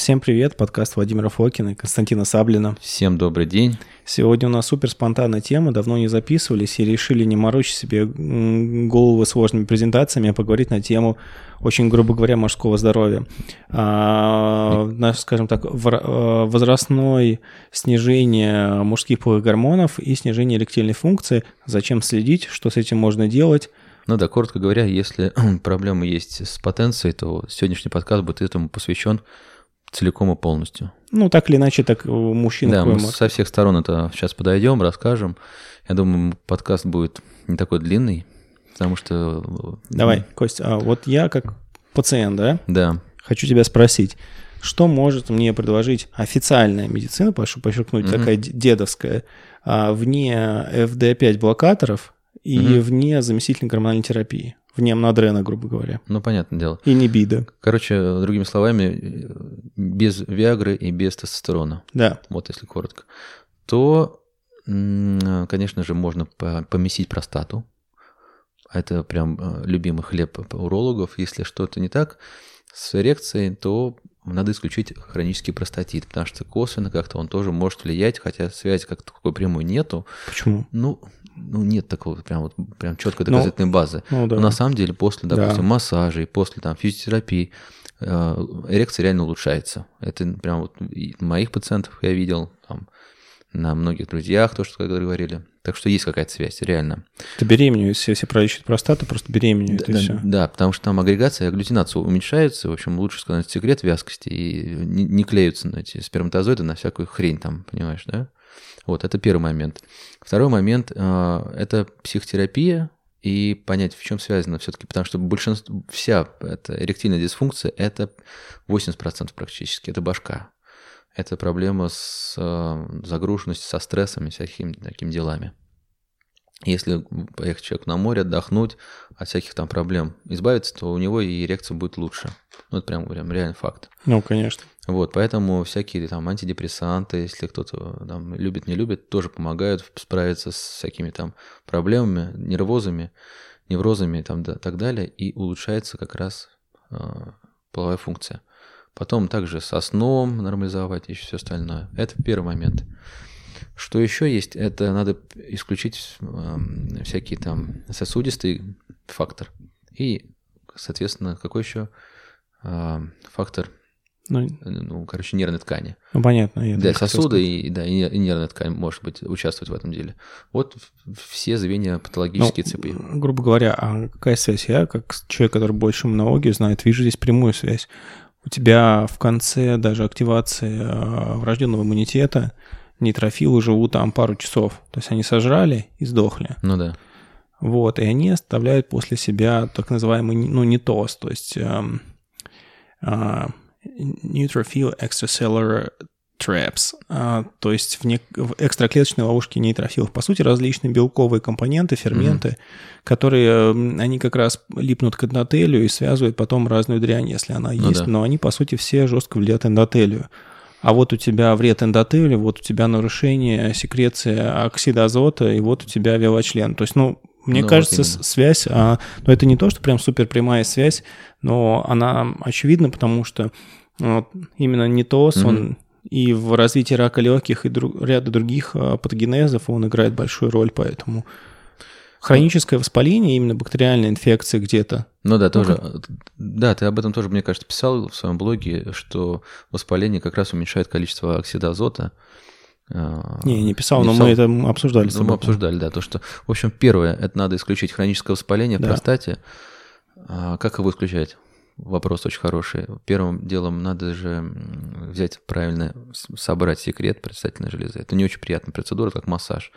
Всем привет, подкаст Владимира Фокина и Константина Саблина. Всем добрый день. Сегодня у нас супер спонтанная тема, давно не записывались и решили не морочить себе голову сложными презентациями, а поговорить на тему очень, грубо говоря, мужского здоровья. А, наш, скажем так, а, возрастное снижение мужских половых гормонов и снижение эректильной функции. Зачем следить, что с этим можно делать? Ну да, коротко говоря, если проблемы есть с потенцией, то сегодняшний подкаст будет этому посвящен целиком и полностью. Ну, так или иначе, так мужчина. Да, мы со всех сторон это сейчас подойдем, расскажем. Я думаю, подкаст будет не такой длинный, потому что... Давай, Костя, а вот я как пациент, да? Да. Хочу тебя спросить, что может мне предложить официальная медицина, прошу подчеркнуть, угу. такая дедовская, а, вне FD5 блокаторов и угу. вне заместительной гормональной терапии? Вне амнодрена, грубо говоря. Ну, понятное дело. И не бида. Короче, другими словами, без Виагры и без тестостерона. Да. Вот если коротко. То, конечно же, можно помесить простату. Это прям э, любимый хлеб урологов. Если что-то не так с эрекцией, то надо исключить хронический простатит, потому что косвенно как-то он тоже может влиять, хотя связи как такой прямой нету. Почему? Ну, ну, нет такого прям вот прям четкой ну, доказательной ну, базы. Ну, да. Но на самом деле после, допустим, да. массажей, после там физиотерапии э, эрекция реально улучшается. Это прям вот моих пациентов я видел, там, на многих друзьях то, что говорили. Так что есть какая-то связь, реально. Ты беременеешь, если, если пролечит простату, просто беременеют, да, да, все. Да, потому что там агрегация, агглютинация уменьшается, в общем, лучше сказать секрет вязкости, и не, не клеются на эти сперматозоиды на всякую хрень там, понимаешь, да? Вот, это первый момент. Второй момент э, – это психотерапия, и понять, в чем связано все-таки, потому что большинство, вся эта эректильная дисфункция – это 80% практически, это башка. Это проблема с э, загруженностью, со стрессами, всякими такими делами. Если поехать человеку на море, отдохнуть, от всяких там проблем избавиться, то у него и эрекция будет лучше. Ну, это прям, прям реальный факт. Ну, конечно. Вот, поэтому всякие там антидепрессанты, если кто-то там любит, не любит, тоже помогают справиться с всякими там проблемами, нервозами, неврозами и там, да, так далее, и улучшается как раз э, половая функция. Потом также со сном нормализовать и все остальное. Это первый момент. Что еще есть, это надо исключить э, всякие там сосудистый фактор. И, соответственно, какой еще э, фактор ну, ну, короче, нервной ткани. Ну, понятно. Я да, сосуды и, да, и нервная ткань может быть участвовать в этом деле. Вот все звенья патологические ну, цепи. Грубо говоря, а какая связь? Я, как человек, который больше иммунологию знает, вижу здесь прямую связь. У тебя в конце даже активации э, врожденного иммунитета нейтрофилы живут там пару часов. То есть они сожрали и сдохли. Ну да. Вот, и они оставляют после себя так называемый, ну, нитоз, то есть эм, э, neutrophil extracellular traps, а, то есть в, не, в экстраклеточной ловушке нейтрофилов. По сути, различные белковые компоненты, ферменты, mm-hmm. которые, они как раз липнут к эндотелию и связывают потом разную дрянь, если она ну есть, да. но они, по сути, все жестко влияют эндотелию. А вот у тебя вред эндотелию, вот у тебя нарушение секреции оксида азота, и вот у тебя велочлен. То есть, ну, мне ну, кажется, вот связь, а, ну, это не то, что прям супер прямая связь, но она очевидна, потому что вот, именно нитоз, mm-hmm. он и в развитии рака легких и друг, ряда других а, патогенезов он играет большую роль, поэтому хроническое воспаление, именно бактериальная инфекция где-то. Ну да, тоже. Ну, да, ты об этом тоже, мне кажется, писал в своем блоге, что воспаление как раз уменьшает количество оксида азота. А, не, не писал, не но писал. мы это обсуждали. Ну, мы обсуждали, да. То, что, в общем, первое, это надо исключить хроническое воспаление в да. простате. А как его исключать? Вопрос очень хороший. Первым делом надо же взять правильно, собрать секрет предстательной железы. Это не очень приятная процедура, как массаж.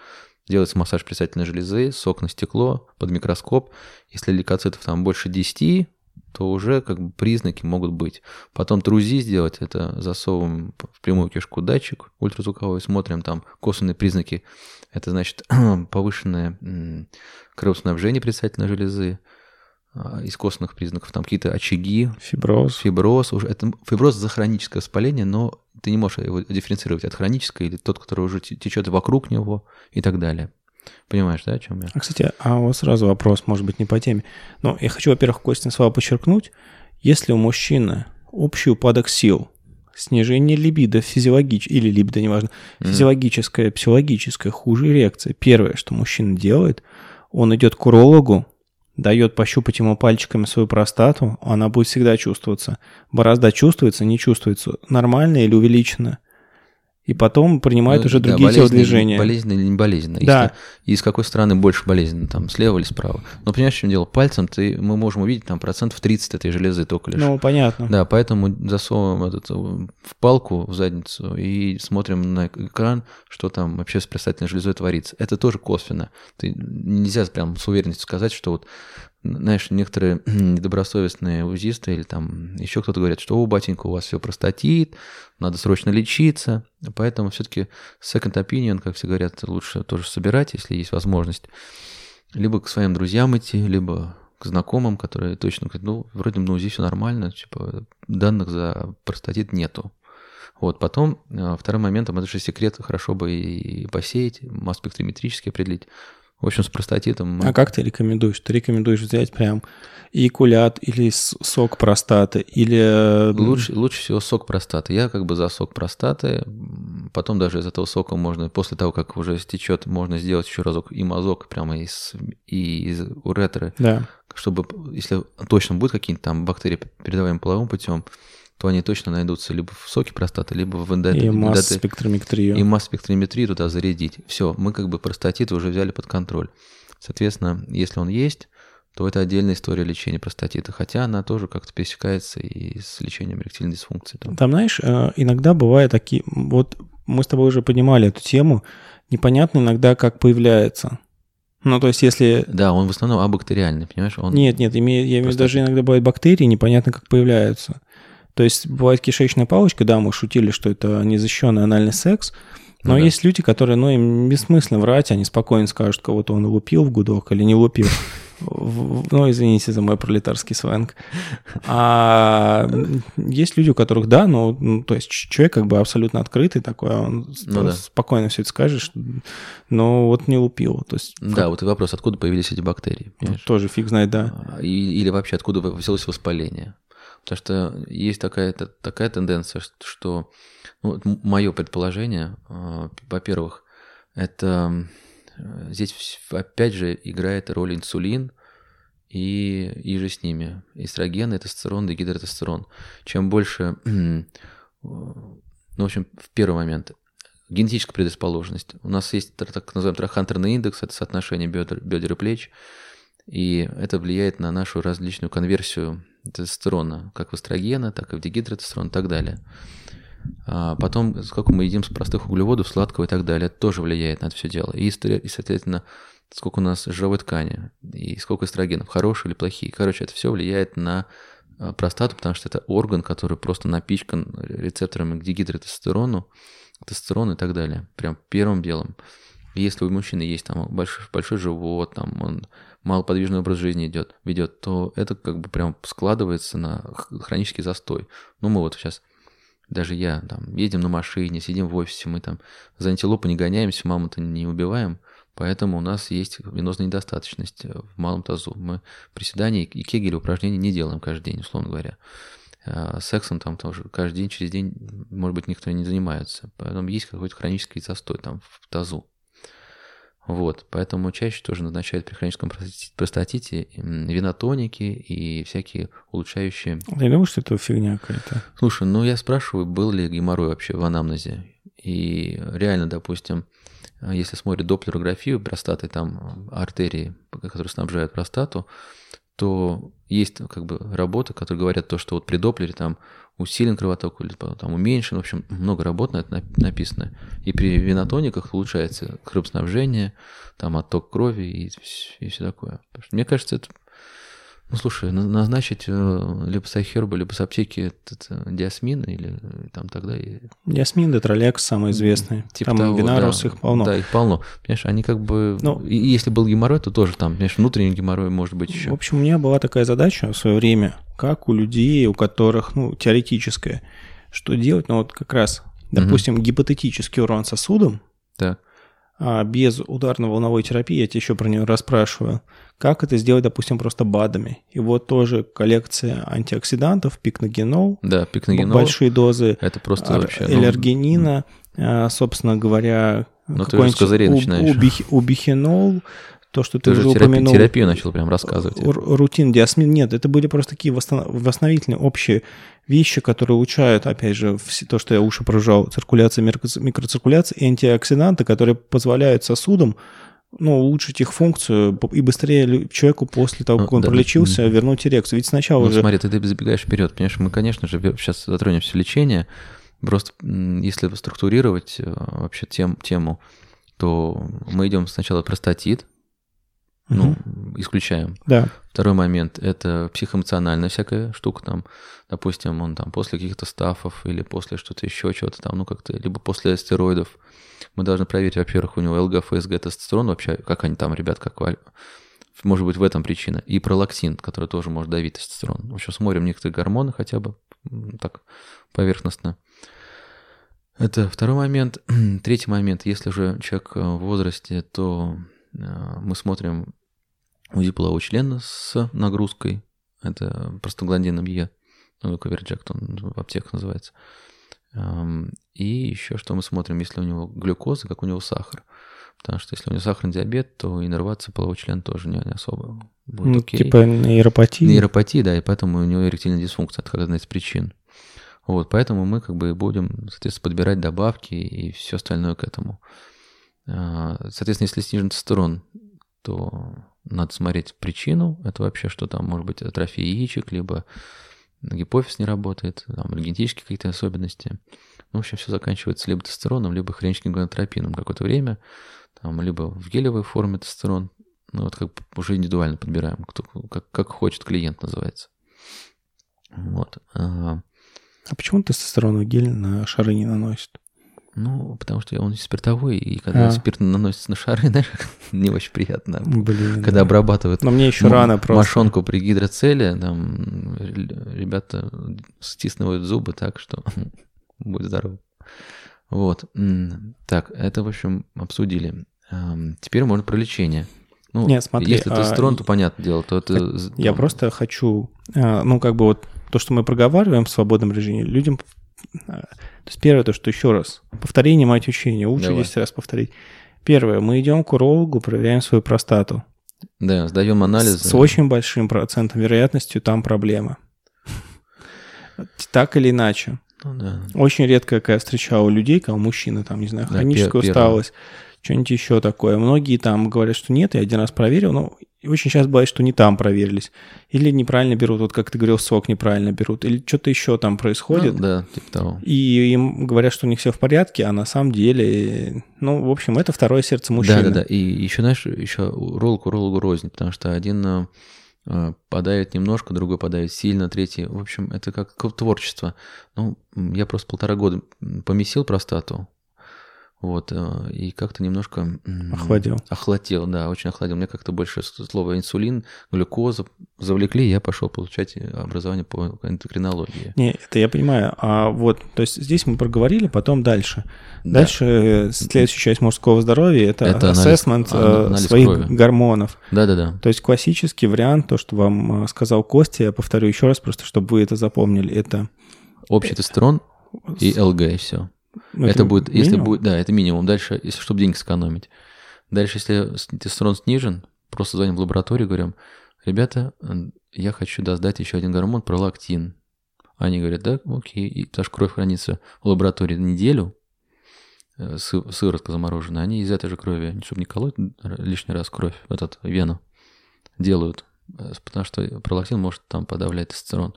Делается массаж предстательной железы, сок на стекло, под микроскоп. Если лейкоцитов там больше 10, то уже как бы признаки могут быть. Потом трузи сделать, это засовываем в прямую кишку датчик ультразвуковой, смотрим там косвенные признаки. Это значит повышенное кровоснабжение предстательной железы, а, из костных признаков, там какие-то очаги. Фиброз. Фиброз. Уже, это фиброз за хроническое воспаление, но ты не можешь его дифференцировать от хронического или тот, который уже течет вокруг него и так далее. Понимаешь, да, о чем я? А, кстати, а вот сразу вопрос, может быть, не по теме. Но я хочу, во-первых, Костин слова подчеркнуть. Если у мужчины общий упадок сил снижение либидо физиологич... или либидо, неважно, mm-hmm. физиологическое, психологическое, хуже эрекция. Первое, что мужчина делает, он идет к урологу, дает пощупать ему пальчиками свою простату, она будет всегда чувствоваться. Борозда чувствуется, не чувствуется, нормально или увеличена и потом принимают ну, уже другие да, телодвижения. Болезненно или не болезненно. Да. Если, и из какой страны больше болезненно, там, слева или справа. Но понимаешь, в чем дело? Пальцем ты, мы можем увидеть там процентов 30 этой железы только лишь. Ну, понятно. Да, поэтому засовываем этот, э, в палку в задницу и смотрим на экран, что там вообще с предстательной железой творится. Это тоже косвенно. Ты, нельзя прям с уверенностью сказать, что вот знаешь, некоторые недобросовестные узисты или там еще кто-то говорят, что у батенька, у вас все простатит, надо срочно лечиться. Поэтому все-таки second opinion, как все говорят, лучше тоже собирать, если есть возможность. Либо к своим друзьям идти, либо к знакомым, которые точно говорят, ну, вроде на УЗИ все нормально, типа данных за простатит нету. Вот, потом, э, второй момент, это же секрет, хорошо бы и посеять, масс-спектрометрически определить, в общем, с простатитом. Мы... А как ты рекомендуешь? Ты рекомендуешь взять прям икулят или сок простаты, или... Э, лучше, лучше всего сок простаты. Я как бы за сок простаты. Потом даже из этого сока можно, после того, как уже стечет, можно сделать еще разок и мазок прямо из, и из уретры. Да. Чтобы, если точно будут какие-то там бактерии, передаваемые половым путем, то они точно найдутся либо в соке простаты, либо в эндоте. И масс-спектрометрию. И масс-спектрометрию туда зарядить. Все, мы как бы простатит уже взяли под контроль. Соответственно, если он есть, то это отдельная история лечения простатита, хотя она тоже как-то пересекается и с лечением эректильной дисфункции. Там, там знаешь, э, иногда бывают такие, вот мы с тобой уже поднимали эту тему, непонятно иногда, как появляется. Ну, то есть, если... Да, он в основном абактериальный, понимаешь? Он... Нет, нет, имею, я имею в виду, даже иногда бывают бактерии, непонятно, как появляются. То есть бывает кишечная палочка, да, мы шутили, что это незащищенный анальный секс, но ну, да. есть люди, которые, ну, им бессмысленно врать, они спокойно скажут, кого-то он лупил в гудок или не лупил. Ну, извините за мой пролетарский сленг. А есть люди, у которых, да, ну, ну то есть человек как бы абсолютно открытый такой, а он ну, да. спокойно все это скажешь, но вот не лупил. То есть, да, как... вот и вопрос, откуда появились эти бактерии? Ну, тоже фиг знает, да. А, и, или вообще откуда взялось воспаление? Потому что есть такая, такая тенденция, что ну, мое предположение, а, во-первых, это здесь опять же играет роль инсулин и, и же с ними. Эстроген, тестостерон, дегидротестерон. Чем больше, ну, в общем, в первый момент, генетическая предрасположенность. У нас есть так называемый трахантерный индекс, это соотношение бедер, бедер и плеч, и это влияет на нашу различную конверсию тестостерона, как в эстрогена, так и в дегидротестерон и так далее. А потом, сколько мы едим с простых углеводов, сладкого и так далее, это тоже влияет на это все дело. И, соответственно, сколько у нас жировой ткани, и сколько эстрогенов, хорошие или плохие. Короче, это все влияет на а, простату, потому что это орган, который просто напичкан рецепторами к дегидротестерону, тестостерону и так далее. Прям первым делом. Если у мужчины есть там большой, большой живот, там он малоподвижный образ жизни идет, ведет, то это как бы прям складывается на хронический застой. Ну, мы вот сейчас, даже я, там, едем на машине, сидим в офисе, мы там за антилопу не гоняемся, маму-то не убиваем, поэтому у нас есть венозная недостаточность в малом тазу. Мы приседания и кегели упражнений не делаем каждый день, условно говоря. А сексом там тоже каждый день, через день, может быть, никто не занимается. Поэтому есть какой-то хронический застой там в тазу. Вот, поэтому чаще тоже назначают при хроническом простатите винотоники и всякие улучшающие... Я думаю, что это фигня какая-то. Слушай, ну я спрашиваю, был ли геморрой вообще в анамнезе. И реально, допустим, если смотрят доплерографию простаты, там артерии, которые снабжают простату, то есть как бы работы, которые говорят то, что вот при доплере там усилен кровоток или там уменьшен, в общем, много работ на это написано. И при винотониках улучшается кровоснабжение, там отток крови и, и все такое. Мне кажется, это ну, слушай, назначить э, либо с Айхерба, либо с аптеки этот э, диасмин или э, там тогда... И... Диасмин, Детролекс самый известный. Типа там того, Винарус, да, их полно. Да, их полно. Понимаешь, они как бы... Ну, и если был геморрой, то тоже там, понимаешь, внутренний геморрой может быть еще. В общем, у меня была такая задача в свое время, как у людей, у которых, ну, теоретическая, что делать, ну, вот как раз, допустим, угу. гипотетический урон сосудом, так а, без ударно-волновой терапии, я тебя еще про нее расспрашиваю, как это сделать, допустим, просто БАДами. И вот тоже коллекция антиоксидантов, пикногенол, да, пикногенол, большие дозы это просто вообще, ну, эллергенина, ну, собственно говоря, ну, какой-нибудь убих, убихинол, то, что ты, ты уже терапию, упомянул. терапию начал прям рассказывать. Рутин, диасмин. Нет, это были просто такие восстановительные общие вещи, которые улучшают, опять же, все то, что я уши прожал, циркуляция, микроциркуляция и антиоксиданты, которые позволяют сосудам ну, улучшить их функцию и быстрее человеку после того, как ну, он да, пролечился, да. вернуть эрекцию. Ведь сначала ну, уже... смотри, ты, ты забегаешь вперед. Понимаешь, мы, конечно же, сейчас затронем все лечение. Просто если структурировать э, вообще тем, тему, то мы идем сначала простатит, ну, исключаем. Да. Второй момент – это психоэмоциональная всякая штука, там, допустим, он там после каких-то стафов или после что-то еще, чего-то там, ну, как-то, либо после стероидов. Мы должны проверить, во-первых, у него ЛГ, ФСГ, тестостерон вообще, как они там, ребят, как может быть в этом причина. И пролактин, который тоже может давить тестостерон. В общем, смотрим некоторые гормоны хотя бы так поверхностно. Это второй момент. Третий момент. Если же человек в возрасте, то Э, мы смотрим УЗИ полового члена с нагрузкой. Это простагландином Е. Ну, Коверджак, он в аптеках называется. Эм, и еще что мы смотрим, если у него глюкоза, как у него сахар. Потому что если у него сахарный диабет, то иннервация полового члена тоже не, не особо будет ну, окей. Типа нейропатия. Нейропатия, да, и поэтому у него эректильная дисфункция. Это как одна из причин. Вот, поэтому мы как бы будем, соответственно, подбирать добавки и все остальное к этому. А, соответственно, если снижен тестостерон, то надо смотреть причину. Это вообще что там, может быть, атрофия яичек, либо гипофиз не работает, там, генетические какие-то особенности. Ну, в общем, все заканчивается либо тестостероном, либо хроническим гонотропином какое-то время, там, либо в гелевой форме тестостерон. Ну, вот как уже индивидуально подбираем, кто, как, как хочет клиент называется. Вот. А, а почему тестостероновый гель на шары не наносит? Ну, потому что он спиртовой, и когда а. спирт наносится на шары, знаешь, не очень приятно. Блин, когда да. обрабатывают Но мне еще рано просто. мошонку при гидроцеле, там ребята стиснули зубы так, что будет здоров. Вот. Так, это, в общем, обсудили. Теперь можно про лечение. Ну, Нет, смотри, если тестостерон, а, то понятное дело, то это... Я просто хочу, а, ну, как бы вот то, что мы проговариваем в свободном режиме, людям то есть первое, то, что еще раз, повторение мать учения, лучше Давай. 10 раз повторить. Первое, мы идем к урологу, проверяем свою простату. Да, сдаем анализы. С, с очень большим процентом вероятностью там проблема. Так или иначе. Ну, да. Очень редко, когда я встречал людей, когда мужчины, там, не знаю, хроническая да, усталость, что-нибудь еще такое. Многие там говорят, что нет, я один раз проверил, но очень часто бывает, что не там проверились. Или неправильно берут, вот как ты говорил, сок неправильно берут, или что-то еще там происходит. Ну, да, типа того. И им говорят, что у них все в порядке, а на самом деле, ну, в общем, это второе сердце мужчины. Да, да, да. И еще, знаешь, еще уролог урологу рознь, потому что один э, подавит немножко, другой подавит сильно, третий. В общем, это как творчество. Ну, я просто полтора года помесил простату, вот, э, и как-то немножко... Охладил. Охладил, да, очень охладил. Мне как-то больше слово инсулин, глюкоза завлекли, я пошел получать образование по эндокринологии. Не, это я понимаю. А вот, то есть здесь мы проговорили, потом дальше. Да. Дальше э, следующая часть мужского здоровья – это, это ассессмент э, анализ своих крови. гормонов. Да-да-да. То есть классический вариант, то, что вам сказал Костя, я повторю еще раз, просто чтобы вы это запомнили, это... Общий тестостерон и ЛГ, и все. Это, это будет, минимум? если будет, да, это минимум. Дальше, если чтобы деньги сэкономить. Дальше, если тестостерон снижен, просто звоним в лабораторию, говорим, ребята, я хочу да, сдать еще один гормон, пролактин. Они говорят, да, окей, и, потому что кровь хранится в лаборатории неделю, э, сыворотка замороженная, они из этой же крови, чтобы не колоть лишний раз кровь, этот, вену, делают, э, потому что пролактин может там подавлять тестостерон.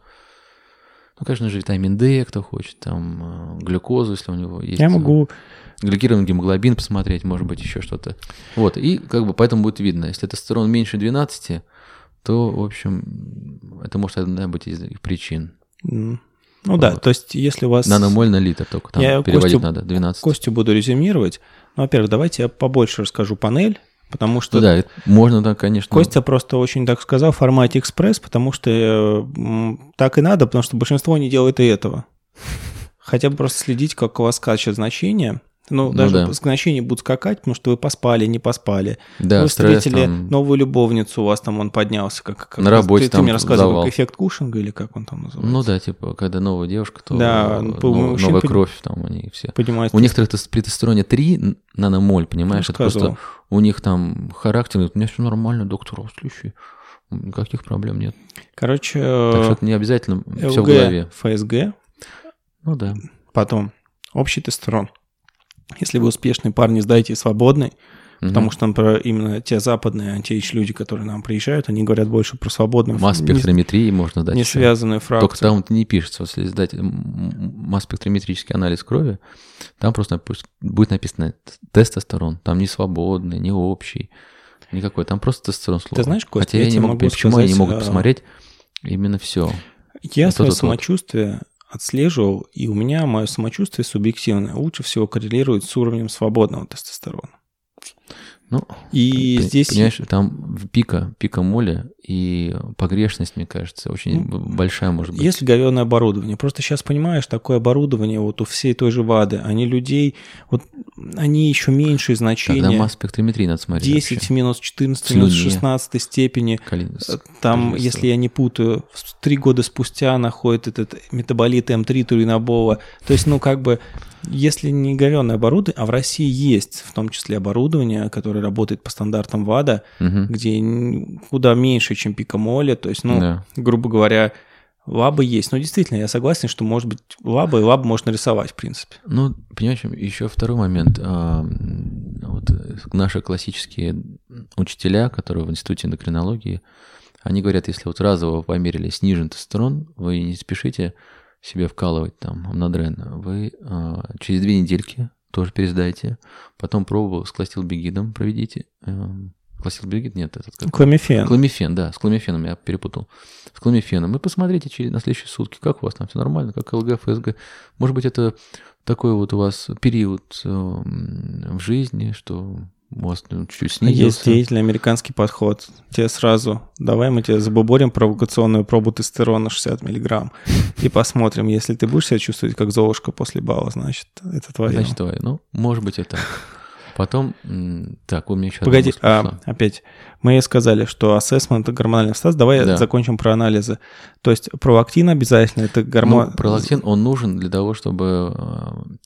Ну, конечно же, витамин D, кто хочет, там, э, глюкозу, если у него есть. Я могу... Гликированный гемоглобин посмотреть, может быть, еще что-то. Вот, и как бы поэтому будет видно. Если тестостерон меньше 12, то, в общем, это может одна быть из причин. Ну вот. да, то есть если у вас... Наномоль на литр только там я переводить Костю, надо, 12. Костю буду резюмировать. Ну, во-первых, давайте я побольше расскажу панель, Потому что... Да, можно, да, конечно. Костя просто очень так сказал в формате экспресс, потому что так и надо, потому что большинство не делает и этого. Хотя бы просто следить, как у вас скачет значение. Ну, Ну даже да. значения будут скакать, потому что вы поспали, не поспали. Да, вы стресс встретили там. новую любовницу, у вас там он поднялся. Как, как На работе ты, ты там мне рассказывал, завал. как эффект Кушинга или как он там называется? Ну да, типа, когда новая девушка, то Да, ну, нов- новая под- кровь, там они все. Поднимается. У некоторых тес- при тестостероне 3 наномоль, понимаешь, это просто у них там характер, у меня все нормально, доктор, следующий, никаких проблем нет. Короче, Так что это не обязательно все в ЛГ, голове. ФСГ, Ну да. потом общий тестостерон. Если вы успешный парень, сдайте свободный, потому что, например, именно те западные антиэйдж люди, которые нам приезжают, они говорят больше про свободную, Масс не, спектрометрии можно дать. не еще. связанную Только фракцию. там это не пишется. Если сдать масс-спектрометрический анализ крови, там просто будет написано тестостерон. Там не свободный, не общий, никакой. Там просто тестостерон слово. знаешь, Кость, Хотя я я, не могу могу понять, почему они не сказать, могут а, посмотреть именно все. Я Вот свое самочувствие отслеживал, и у меня мое самочувствие субъективное лучше всего коррелирует с уровнем свободного тестостерона. Ну, И Пон- здесь Понимаешь, там пика, пика моли и погрешность, мне кажется, очень Ну, большая может быть. Если говёное оборудование. Просто сейчас понимаешь, такое оборудование вот у всей той же ВАДы, они людей, вот они еще меньшие Тогда значения. масс-спектрометрии надо смотреть. 10 в вообще. минус 14 в минус Слюне. 16 степени. Калин- с- Там, количество. если я не путаю, три года спустя находит этот метаболит М3 туринобола. То есть, ну, как бы, если не говёное оборудование, а в России есть в том числе оборудование, которое работает по стандартам ВАДА, Мгм. где куда меньше, чем пикамоли, то есть, ну, Да. грубо говоря, лабы есть. Но действительно, я согласен, что может быть лаба, и лабы можно рисовать, в принципе. Ну, понимаешь, еще второй момент. А, Вот э, наши классические учителя, которые в институте эндокринологии, они говорят, если вот разово померили снижен тестостерон, вы не спешите себе вкалывать там амнодрен. Вы а, через две недельки тоже пересдайте. Потом пробовал с кластилбегидом проведите. Эм, Кластилбегид нет, этот как Кламифен. Кламифен, да, с кламифеном я перепутал. С кламифеном. И посмотрите через, на следующие сутки, как у вас там все нормально, как ЛГ, ФСГ. Может быть, это такой вот у вас период э, в жизни, что вас ну, чуть-чуть А Есть снизился. деятельный американский подход. Тебе сразу, давай мы тебе забуборим провокационную пробу тестостерона 60 миллиграмм и посмотрим, если ты будешь себя чувствовать как золушка после бала, значит, это твое. Значит, давай. Ну, может быть, это. Потом, так, у меня еще Погоди, а, опять, мы сказали, что ассессмент – это гормональный стаз. Давай Да. закончим про анализы. То есть пролактин обязательно – это гормон... Ну, пролактин, он нужен для того, чтобы, м,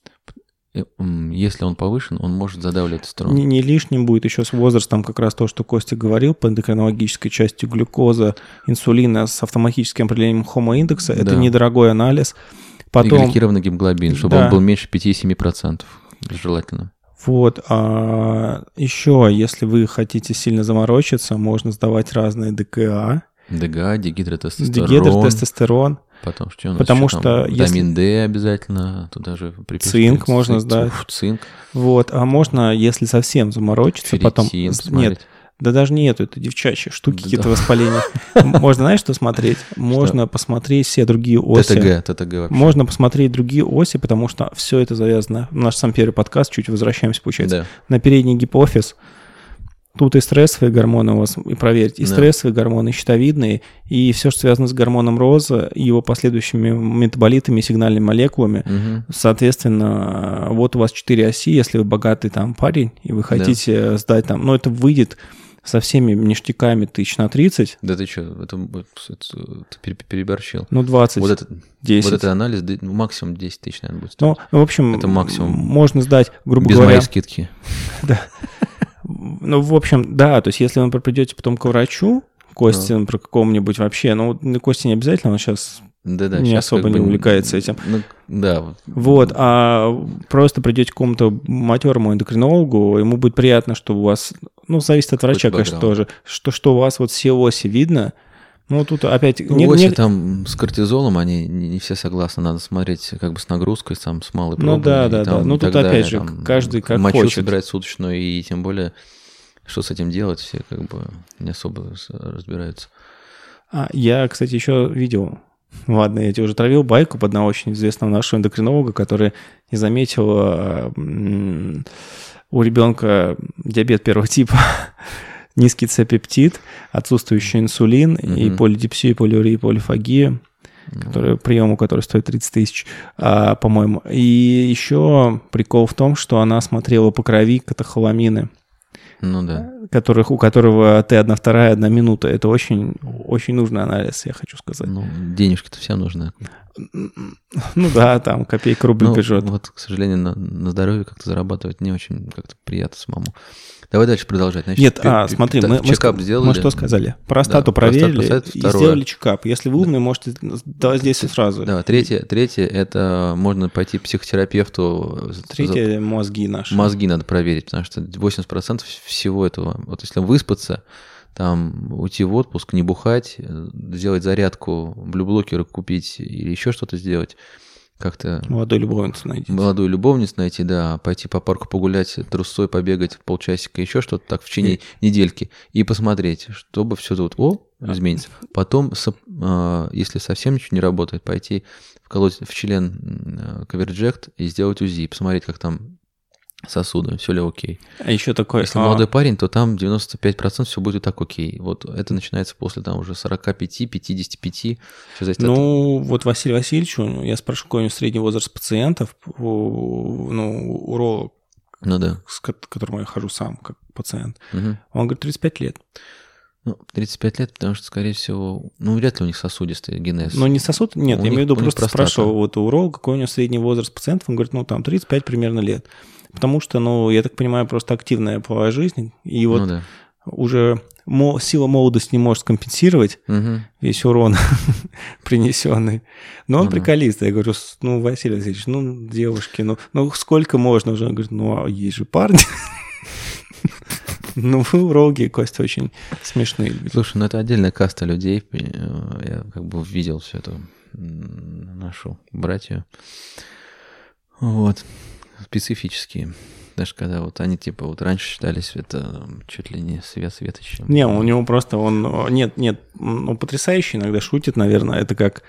если он повышен, он может задавливать тестостерон. Не, не лишним будет еще с возрастом как раз то, что Костя говорил по эндокринологической части глюкоза, инсулина с автоматическим определением хомоиндекса. Это Да. недорогой анализ. И Потом, гликированный гемоглобин, чтобы Да. он был меньше 5-7%. Желательно. вот, а, еще, если вы хотите сильно заморочиться, можно сдавать разные ДКА, ДГА, дегидротестостерон. дегидротестостерон, Потом что у нас Потому еще что там? если- Витамин D обязательно, туда же приписывается. Цинк можно Цинк, сдать. уф, Цинк, Вот, а можно, если совсем заморочиться, потом... ферритин Нет, посмотреть. да даже нету, это девчачьи штуки, Да. какие-то воспаления. Можно, знаешь, что смотреть? Можно посмотреть все другие оси. ТТГ, ТТГ вообще. Можно посмотреть другие оси, потому что все это завязано. Наш сам первый подкаст, чуть возвращаемся, получается, Да. на передний гипофиз. Тут и стрессовые гормоны у вас, и проверьте, и Да. стрессовые гормоны, и щитовидные, и все, что связано с гормоном роза, и его последующими метаболитами сигнальными молекулами. Мгм. Соответственно, вот у вас четыре оси, если вы богатый там парень, и вы хотите сдать там, ну, это выйдет со всеми ништяками тысяч на 30, Да ты что, это, это- ты пере- переборщил. ну, 20, Вот, это, 10. вот это анализ, да, ну, максимум 10 тысяч, наверное, будет Ну, стоить. в общем, Это максимум. можно сдать, грубо Без говоря, моей скидки. Ну, в общем, да, то есть если вы, придете потом к врачу, Кости, например, какому-нибудь вообще, ну, вот Кости не обязательно, он сейчас Да-да, Не щас особо не бы, увлекается этим. Ну, да, вот. А просто придете к какому-то матерому эндокринологу, ему будет приятно, что у вас, ну, зависит от врача, конечно, тоже, что, что у вас вот все оси видно. Ну, тут опять... Ну, не- не- там с кортизолом, они не, все согласны, надо смотреть как бы с нагрузкой, сам с малой Ну пробой да, и да, там да. Ну, тут опять далее, же, там, каждый как мочу хочет. собирать суточную, и тем более, что с этим делать, все как бы не особо разбираются. А, я, кстати, еще видел, ладно, я тебе уже травил байку под одного очень известного нашего эндокринолога, который не заметил а, у ребенка диабет первого типа, низкий С-пептид, отсутствующий инсулин и Мгм. полидипсию, полиурию, полифагию. который, приему, который стоит 30 тысяч, а, по-моему. И еще прикол в том, что она смотрела по крови катахоламины. Ну да. Которых, у которого Т1 вторая, одна минута. Это очень, очень нужный анализ, я хочу сказать. Ну, денежки-то всем нужны. Ну да, там копейка рубль ну, бежит. Вот, к сожалению, на, на здоровье как-то зарабатывать не очень как-то приятно самому. Давай дальше продолжать. Значит, Нет, а, смотри, мы, чекап мы, сделали. мы что сказали? Простату да, проверили простату, и сделали чекап. Если вы умный, можете давать здесь сразу. Да, третье, третье это можно пойти к психотерапевту. Третье – мозги наши. Мозги надо проверить, потому что 80% всего этого, вот если выспаться, там уйти в отпуск, не бухать, сделать зарядку, блюблокеры купить или еще что-то сделать – как-то... Молодую любовницу найти. Молодую любовницу найти, да, пойти по парку погулять, трусой побегать полчасика, еще что-то так в течение и... недельки и посмотреть, чтобы все тут, о, изменится. Потом, а, если совсем ничего не работает, пойти вколоть в член коверджект и сделать УЗИ, посмотреть, как там сосуды, все ли окей. А еще такое... Если а... молодой парень, то там 95% все будет так окей. Вот это начинается после там уже 45-55. Ну, от... вот Василий Васильевич, я спрашиваю, какой у него средний возраст пациентов, ну, уролог, ну, да. с которым я хожу сам, как пациент. Угу. Он говорит, 35 лет. Ну, 35 лет, потому что, скорее всего, ну, вряд ли у них сосудистый генез. Ну, не сосуд, нет, у я них, имею в виду, просто спрашивал вот у уролога, какой у него средний возраст пациентов, он говорит, ну, там, 35 примерно лет. Потому что, ну, я так понимаю, просто активная половая жизнь. И вот ну, да. уже сила молодости не может компенсировать угу. весь урон принесенный. Но он ну, приколист. Я говорю, ну, Василий Васильевич, ну, девушки, ну, ну сколько можно уже? Он говорит, ну, а есть же парни. Ну, вы роги, Костя, очень смешные. Слушай, ну это отдельная каста людей. Я как бы видел всю эту нашу братью. Вот специфические. Даже когда вот они типа вот раньше считались это чуть ли не свет светочем. Не, у него просто он... Нет, нет, он потрясающий иногда шутит, наверное. Это как...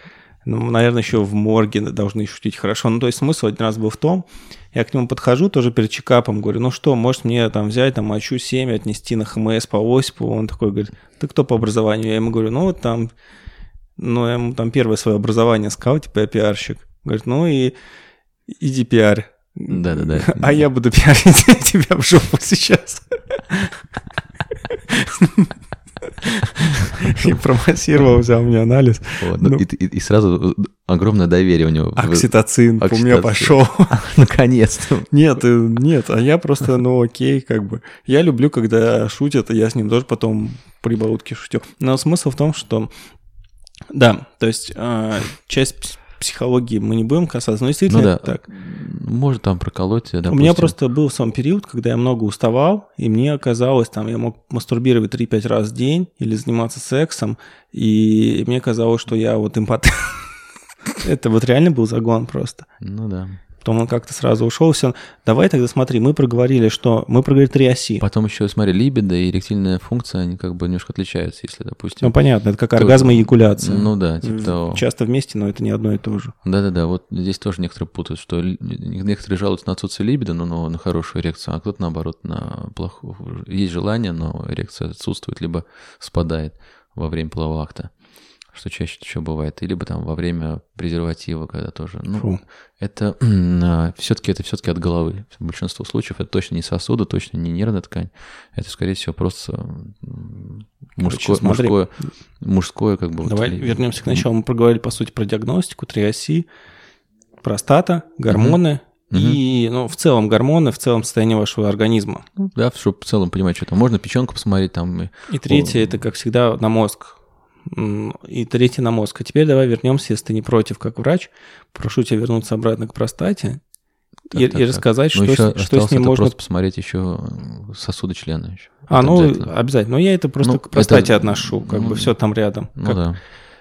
Ну, наверное, еще в морге должны шутить хорошо. Ну, то есть смысл один раз был в том, я к нему подхожу тоже перед чекапом, говорю, ну что, может мне там взять, там, мочу 7, отнести на ХМС по Осипу? Он такой говорит, ты кто по образованию? Я ему говорю, ну вот там, ну, я ему там первое свое образование сказал, типа я пиарщик. Говорит, ну и иди пиарь. Да-да-да. А я буду пиарить тебя в жопу сейчас. И промассировал, взял мне анализ. Вот, ну, и, и, и сразу огромное доверие у него. Окситоцин, Окситоцин. у меня пошел. Наконец-то. Нет, э, нет, а я просто, ну окей, как бы. Я люблю, когда шутят, и я с ним тоже потом прибаутки шутил. Но смысл в том, что да, то есть э, часть психологии мы не будем касаться, но действительно ну, да. так. Может там проколоть, допустим. У меня просто был сам период, когда я много уставал, и мне казалось, там, я мог мастурбировать 3-5 раз в день или заниматься сексом, и мне казалось, что я вот импотент. Это вот реально был загон просто. Ну да. Потом он как-то сразу ушел, все. Давай тогда смотри, мы проговорили, что мы проговорили три оси. Потом еще, смотри, либидо и эректильная функция, они как бы немножко отличаются, если, допустим... Ну, понятно, это как оргазм и эякуляция. Ну да, типа того. Часто вместе, но это не одно и то же. Да-да-да, вот здесь тоже некоторые путают, что некоторые жалуются на отсутствие либидо, но, но на хорошую эрекцию, а кто-то, наоборот, на плохую. Есть желание, но эрекция отсутствует, либо спадает во время полового акта что чаще еще бывает, или бы там во время презерватива, когда тоже. Ну, Фу. это все-таки это все-таки от головы. В большинстве случаев это точно не сосуды, точно не нервная ткань. Это, скорее всего, просто мужское, Короче, мужское, мужское как бы. Давай вот, вернемся к началу. Мы проговорили, по сути, про диагностику, три оси, простата, гормоны. Угу. И, ну, в целом гормоны, в целом состояние вашего организма. Ну, да, чтобы в целом понимать, что там. Можно печенку посмотреть там. И, и третье, это, как всегда, на мозг и третий на мозг. А теперь давай вернемся, если ты не против, как врач. Прошу тебя вернуться обратно к простате так, и, так, и рассказать, так. Ну, что, что с ним можно... просто посмотреть еще сосуды члена еще. А, ну, обязательно. обязательно. Но я это просто ну, к простате это... отношу, как ну, бы все там рядом. Ну, как... да.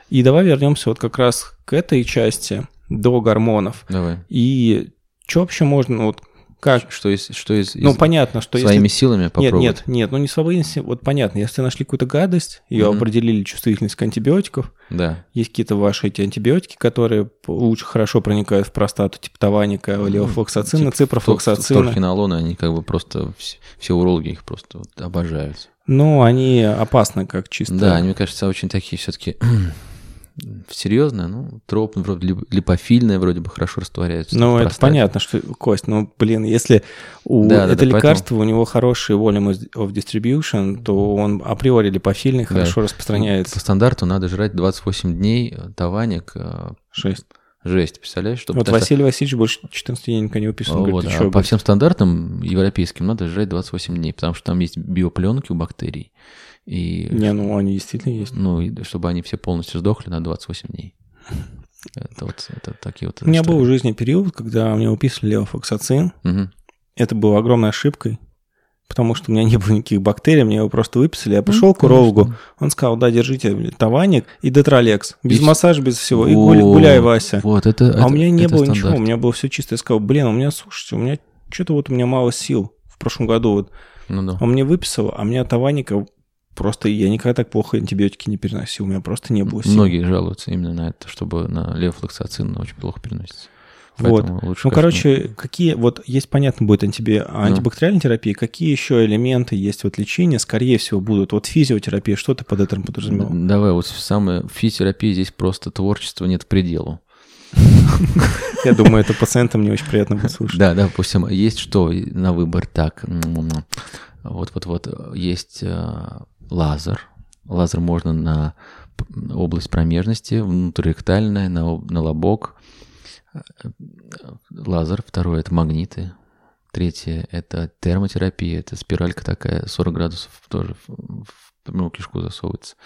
И давай вернемся вот как раз к этой части до гормонов. Давай. И что вообще можно, вот как? Что из, что из, ну, понятно, что своими если... силами попробовать. Нет, нет, нет, ну не своими Вот понятно, если нашли какую-то гадость, ее mm-hmm. определили чувствительность к антибиотиков, да. есть какие-то ваши эти антибиотики, которые лучше хорошо проникают в простату, типа таваника, mm-hmm. левофлоксацина, типа, ципрофлоксацина. Торфенолоны, они как бы просто, все, все урологи их просто вот обожают. Ну, они опасны как чисто. Да, они, мне кажется, очень такие все-таки серьезное, ну, троп, вроде липофильное, вроде бы хорошо растворяется. Ну, это понятно, что, Кость, ну, блин, если у да, это да, лекарство, поэтому... у него хороший volume of distribution, то он априори липофильный, да. хорошо распространяется. По стандарту надо жрать 28 дней таваник. 6. Жесть, представляешь? Что вот Василий Васильевич больше 14 дней никогда не уписал. Вот, говорит, а по всем стандартам европейским надо жрать 28 дней, потому что там есть биопленки у бактерий. И, не, ну они действительно есть. Ну, и чтобы они все полностью сдохли на 28 дней. Это вот это такие вот. У меня был в жизни период, когда мне уписывали левофоксацин. Угу. Это было огромной ошибкой потому что у меня не было никаких бактерий, мне его просто выписали. Я пришел ну, к урологу, он сказал, да, держите таваник и детролекс, без и... массажа, без всего, и гуляй, гуляй Вася. Вот, это, а это, у меня не было стандарт. ничего, у меня было все чисто. Я сказал, блин, у меня, слушайте, у меня что-то вот у меня мало сил в прошлом году. Вот. Ну, да. Он мне выписал, а у меня таваника просто я никогда так плохо антибиотики не переносил, у меня просто не было сил. Многие жалуются именно на это, чтобы на левофлоксацин очень плохо переносится. Вот. Лучше, ну, короче, нет. какие вот есть понятно будет антиби... ну. антибактериальная терапия, какие еще элементы есть вот лечения, скорее всего будут. Вот физиотерапия, что ты под этим подразумевал? Давай, вот самое в физиотерапии здесь просто творчество нет пределу. Я думаю, это пациентам не очень приятно будет слушать. Да, да, допустим, есть что на выбор? Так, вот-вот-вот, есть э, лазер. Лазер можно на область промежности, внутриректальная, на, на лобок, лазер, второе – это магниты, третье – это термотерапия, это спиралька такая, 40 градусов тоже в, в прямую кишку засовывается.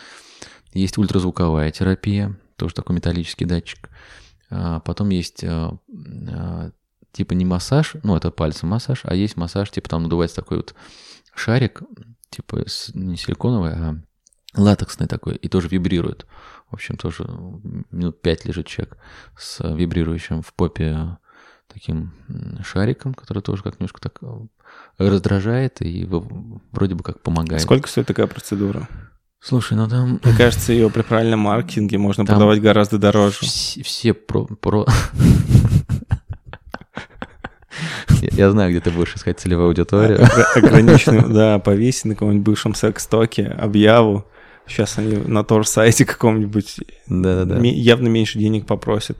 Есть ультразвуковая терапия, тоже такой металлический датчик. А потом есть а, а, типа не массаж, ну это пальцем массаж, а есть массаж, типа там надувается такой вот шарик, типа не силиконовый, а латексный такой, и тоже вибрирует. В общем, тоже минут пять лежит человек с вибрирующим в попе таким шариком, который тоже как немножко так э, раздражает и вроде бы как помогает. Сколько стоит такая процедура? Слушай, ну там... Мне кажется, ее при правильном маркетинге можно там продавать гораздо дороже. Все, все про... про... Я знаю, где ты будешь искать целевую аудиторию. Ограниченную, да, повесить на каком-нибудь бывшем секс-токе объяву. Сейчас они на том же сайте каком-нибудь Да-да-да. явно меньше денег попросят.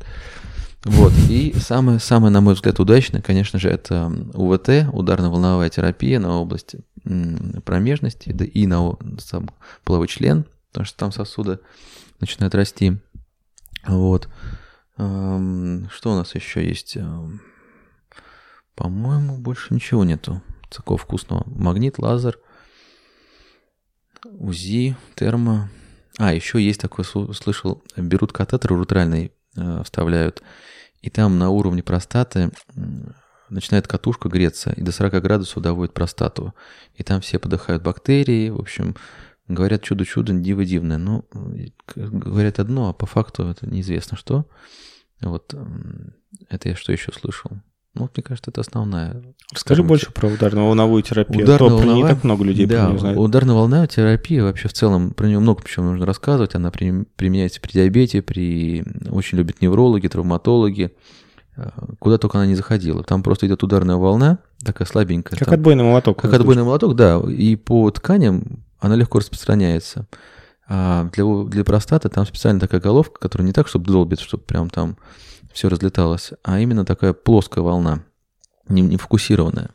Вот. И самое, самое, на мой взгляд, удачное, конечно же, это УВТ, ударно-волновая терапия на области промежности, да и на сам половой член, потому что там сосуды начинают расти. Вот. Что у нас еще есть? По-моему, больше ничего нету. Такого вкусного. Магнит, лазер, УЗИ, термо. А, еще есть такое, слышал, берут катетер уретральный, э, вставляют, и там на уровне простаты начинает катушка греться, и до 40 градусов доводит простату. И там все подыхают бактерии, в общем, говорят чудо-чудо, диво-дивное. Но говорят одно, а по факту это неизвестно что. Вот это я что еще слышал? Ну, мне кажется, это основная. Расскажи больше про ударно-волновую терапию. Ударно -волновая, а то не так много людей да, про нее знает. Ударно-волновая терапия вообще в целом, про нее много почему нужно рассказывать. Она применяется при диабете, при очень любят неврологи, травматологи. Э, куда только она не заходила. Там просто идет ударная волна, такая слабенькая. Как там, отбойный молоток. Как отбойный молоток, да. И по тканям она легко распространяется. А для, для простаты там специально такая головка, которая не так, чтобы долбит, чтобы прям там все разлеталось, а именно такая плоская волна, не, не фокусированная.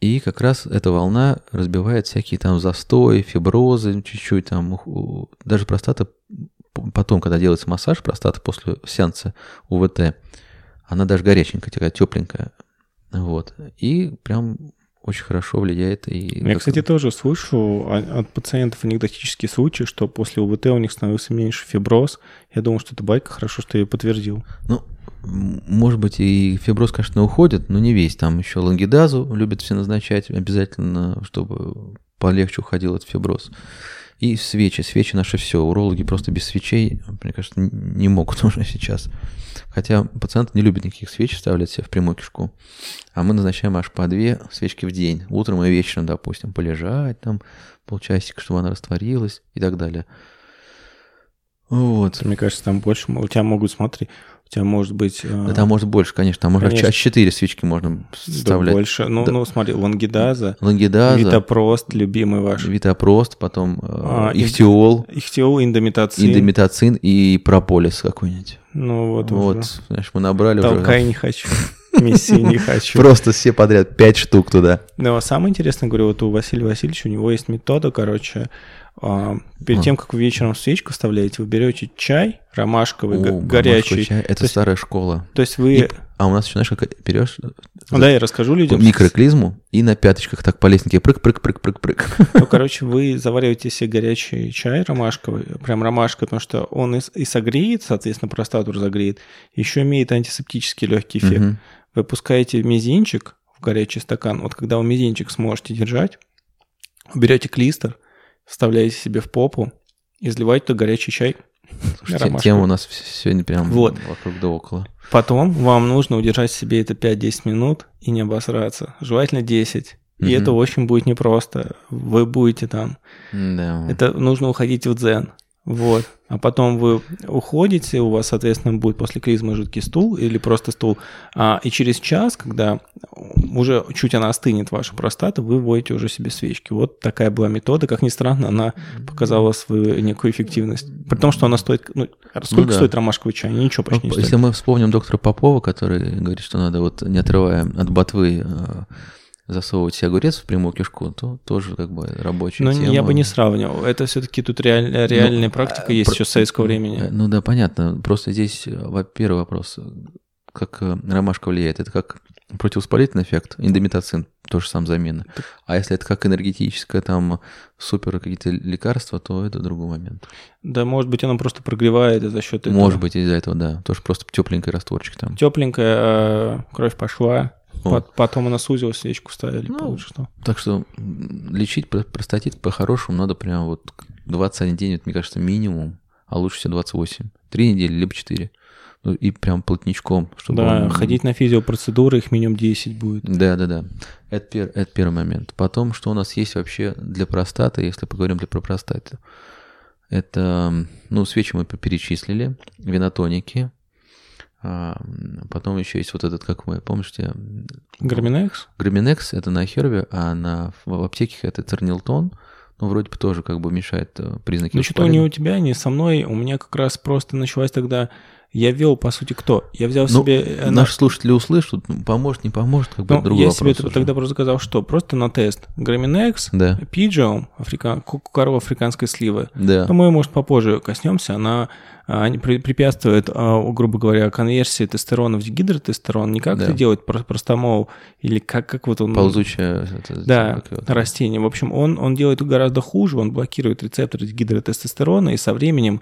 И как раз эта волна разбивает всякие там застои, фиброзы, чуть-чуть там, даже простата, потом, когда делается массаж простаты после сеанса УВТ, она даже горяченькая, такая тепленькая. Вот. И прям очень хорошо влияет. И Я, кстати, тоже слышу от пациентов анекдотические случаи, что после УВТ у них становился меньше фиброз. Я думаю, что это байка, хорошо, что я ее подтвердил. Ну, может быть, и фиброз, конечно, уходит, но не весь. Там еще лангидазу любят все назначать обязательно, чтобы полегче уходил этот фиброз. И свечи. Свечи наши все. Урологи просто без свечей, мне кажется, не могут уже сейчас. Хотя пациенты не любят никаких свеч вставлять себе в прямую кишку. А мы назначаем аж по две свечки в день. Утром и вечером, допустим, полежать там полчасика, чтобы она растворилась и так далее. Вот. Мне кажется, там больше у тебя могут, смотри, У тебя может быть... Да там может больше, конечно. Там можно час 4 свечки можно вставлять. Да больше. Ну, да. ну смотри, лангидаза. Лангидаза. Витапрост, любимый ваш. Витапрост, потом а, ихтиол. Ихтиол, индомитацин. Индомитацин и прополис какой-нибудь. Ну вот Вот, уже. знаешь, мы набрали Толкай уже. не хочу. Миссии не хочу. Просто все подряд, пять штук туда. Но самое интересное, говорю, вот у Василия Васильевича, у него есть метода, короче, а, перед а. тем, как вы вечером свечку вставляете, вы берете чай ромашковый, О, горячий. Чай. Это то старая школа. То есть вы... И, а у нас еще, знаешь, как берешь... Да, я расскажу людям. Микроклизму и на пяточках так по лестнике прыг-прыг-прыг-прыг-прыг. Ну, короче, вы завариваете себе горячий чай ромашковый, прям ромашка, потому что он и, и согреет, соответственно, простату разогреет, еще имеет антисептический легкий эффект. Угу. Вы пускаете мизинчик в горячий стакан. Вот когда вы мизинчик сможете держать, берете клистер, вставляете себе в попу и изливаете туда горячий чай. Слушайте, тема у нас сегодня прям вот. вокруг да около. Потом вам нужно удержать себе это 5-10 минут и не обосраться. Желательно 10. И угу. это очень будет непросто. Вы будете там. Да. Это нужно уходить в дзен. Вот. А потом вы уходите, у вас, соответственно, будет после клизмы жидкий стул или просто стул. А, и через час, когда уже чуть она остынет, ваша простата, вы вводите уже себе свечки. Вот такая была метода. Как ни странно, она показала свою некую эффективность. При том, что она стоит... Ну, сколько ну, да. стоит ромашковый чай? Ничего почти не стоит. Если мы вспомним доктора Попова, который говорит, что надо вот не отрывая от ботвы э, засовывать себе огурец в прямую кишку, то тоже как бы рабочая Но тема. я бы не сравнивал. Это все-таки тут реаль, реальная ну, практика есть про... еще с советского времени. Э, ну да, понятно. Просто здесь, э, во-первых, вопрос, как э, ромашка влияет. Это как противовоспалительный эффект, индомитацин, тоже сам замена. А если это как энергетическое, там, супер какие-то лекарства, то это другой момент. Да, может быть, оно просто прогревает за счет этого. Может быть, из-за этого, да. Тоже просто тепленький растворчик там. Тепленькая, кровь пошла, вот. Потом она сузилась, свечку ставили, ну, получше что. Так что лечить простатит по-хорошему надо прям вот 21 день, это, мне кажется, минимум, а лучше всего 28. Три недели, либо 4. Ну, и прям плотничком. Чтобы да, он... ходить на физиопроцедуры, их минимум 10 будет. Да, да, да. Это, пер... это первый момент. Потом, что у нас есть вообще для простаты, если поговорим для про простаты. Это, ну, свечи мы перечислили, винотоники, а, потом еще есть вот этот, как вы помните? Граминекс? Граминекс это на хербе, а на, в аптеке это тернилтон. Ну, вроде бы тоже как бы мешает э, признаки Ну, что-то не у тебя, не со мной. У меня как раз просто началась тогда... Я ввел, по сути, кто? Я взял ну, себе... Э, наши слушатели услышат, ну, поможет, не поможет, как бы ну, другой Я себе уже. тогда просто сказал, что просто на тест. Граминекс, да. Пиджиум, африка... корова африканской сливы. Да. Но мы, может, попозже коснемся. Она а, они препятствуют, а, грубо говоря, конверсии тестостерона в гидротестерон. Не как да. это делает простомол или как, как вот он... Ползучее. Да, растение. В общем, он, он делает гораздо хуже, он блокирует рецепторы гидротестостерона, и со временем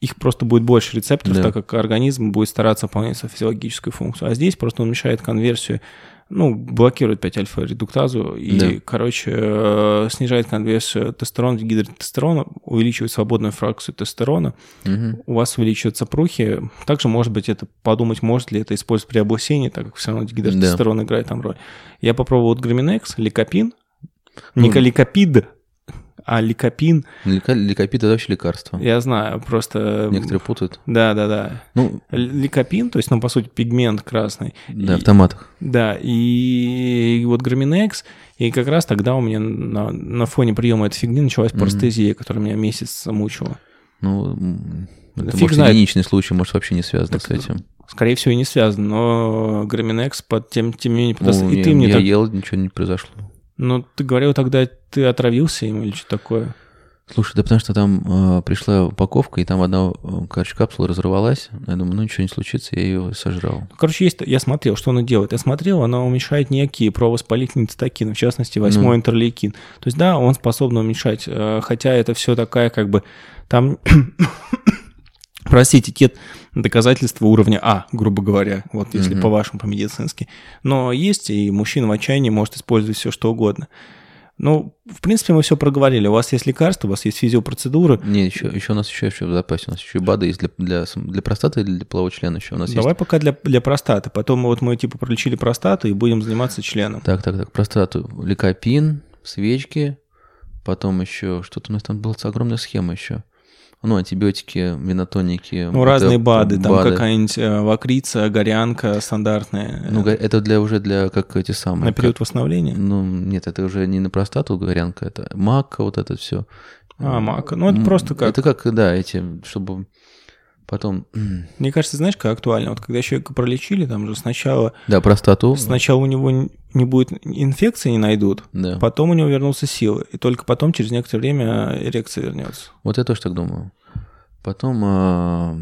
их просто будет больше рецепторов, да. так как организм будет стараться выполнять свою физиологическую функцию. А здесь просто он мешает конверсию ну, блокирует 5-альфа-редуктазу и, да. короче, э, снижает конверсию тестостерона в гидротестерона, увеличивает свободную фракцию тестостерона, угу. у вас увеличиваются прухи. Также, может быть, это подумать, может ли это использовать при облысении, так как все равно гидротестерон да. играет там роль. Я попробовал вот граминекс, ликопин, ну, николикопид, а ликопин... Лика, ликопин – это вообще лекарство. Я знаю, просто... Некоторые путают. Да, да, да. Ну, ликопин, то есть, ну, по сути, пигмент красный. Да, и, в томатах. Да, и, и вот граминекс, и как раз тогда у меня на, на фоне приема этой фигни началась mm-hmm. простезия, которая меня месяц мучила. Ну, это Фиг может знает. единичный случай, может вообще не связано так, с этим. Скорее всего, и не связано, но граминекс под тем, тем не менее... Ну, и ты мне я так... ел, ничего не произошло. Ну, ты говорил тогда, ты отравился им или что такое? Слушай, да потому что там э, пришла упаковка, и там одна, э, короче, капсула разорвалась. Я думаю, ну ничего не случится, я ее сожрал. Короче, есть, я смотрел, что она делает. Я смотрел, она уменьшает некие провоспалительные цитокины, в частности, восьмой ну. интерлейкин. То есть, да, он способен уменьшать, э, хотя это все такая как бы там простите, те доказательства уровня А, грубо говоря, вот если mm-hmm. по-вашему, по-медицински. Но есть, и мужчина в отчаянии может использовать все, что угодно. Ну, в принципе, мы все проговорили. У вас есть лекарства, у вас есть физиопроцедуры. Не, еще, еще у нас еще, еще в запасе. У нас еще и БАДы есть для, для, для простаты или для полового члена еще у нас Давай есть. пока для, для простаты. Потом вот мы типа пролечили простату и будем заниматься членом. Так, так, так. Простату. Ликопин, свечки, потом еще что-то у нас там была огромная схема еще. Ну, антибиотики, винотоники. Ну, разные БАДы, там БАДы. какая-нибудь э, вакрица, горянка стандартная. Ну, это для уже для как эти самые. На период как, восстановления? Ну, нет, это уже не на простату горянка, это мака, вот это все. А, мака. Ну, это просто как... Это как, да, эти, чтобы Потом... Мне кажется, знаешь, как актуально? Вот когда человека пролечили, там же сначала... Да, простату. Сначала у него не будет инфекции, не найдут, да. потом у него вернутся силы, и только потом, через некоторое время, эрекция вернется. Вот я тоже так думаю. Потом... А...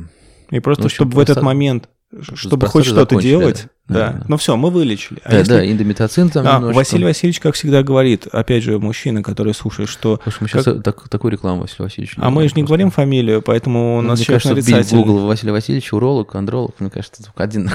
И просто, ну, чтобы в этот момент чтобы хоть что-то делать. Да. да. Ну все, мы вылечили. А да, если... да, индомитоцин там а, Василий Васильевич, как всегда, говорит, опять же, мужчина, который слушает, что... Потому что мы сейчас так, такую рекламу Василий Васильевич. А мы же не говорим фамилию, поэтому у ну, нас Мне кажется, Google Василий Васильевич, уролог, андролог, мне кажется, только один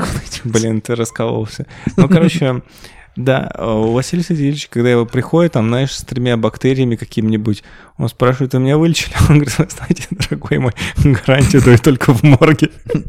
Блин, ты раскололся. Ну, короче, да, у Василия Сидельевича, когда его приходит, там, знаешь, с тремя бактериями какими-нибудь, он спрашивает, а меня вылечили? Он говорит, знаете, дорогой мой, гарантию дают только в морге.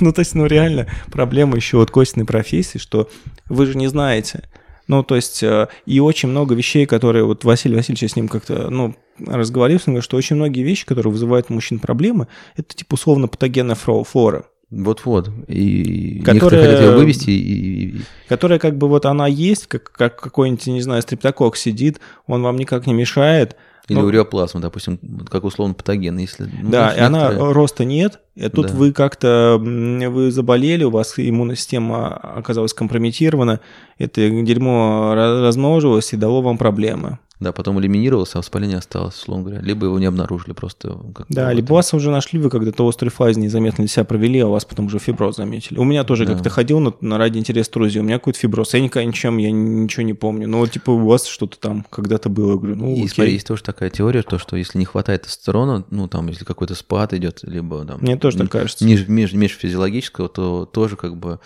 Ну, то есть, ну, реально, проблема еще от костной профессии, что вы же не знаете. Ну, то есть, э, и очень много вещей, которые вот Василий Васильевич с ним как-то, ну, разговаривал, что очень многие вещи, которые вызывают у мужчин проблемы, это типа условно патогенная флора. Вот-вот. И которая, хотят ее вывести. И... Которая как бы вот она есть, как, как какой-нибудь, не знаю, стрептокок сидит, он вам никак не мешает. Или ну, уреоплазма, допустим, как условно патоген. Если, ну, да, и она роста нет, и тут да. вы как-то вы заболели, у вас иммунная система оказалась компрометирована, это дерьмо размножилось и дало вам проблемы. Да, потом элиминировался, а воспаление осталось, условно говоря. Либо его не обнаружили просто. Да, либо вас уже нашли, вы когда-то острый фазе незаметно для себя провели, а у вас потом уже фиброз заметили. У меня тоже да. как-то ходил на, на ради интереса друзей, у меня какой-то фиброз, я никогда ничем, я ничего не помню. Ну, типа, у вас что-то там когда-то было. Я говорю, ну, И окей. смотри, есть тоже такая теория, то, что если не хватает тестостерона, ну, там, если какой-то спад идет, либо там... Мне тоже так кажется. Ниже, меж, межфизиологического, то тоже как бы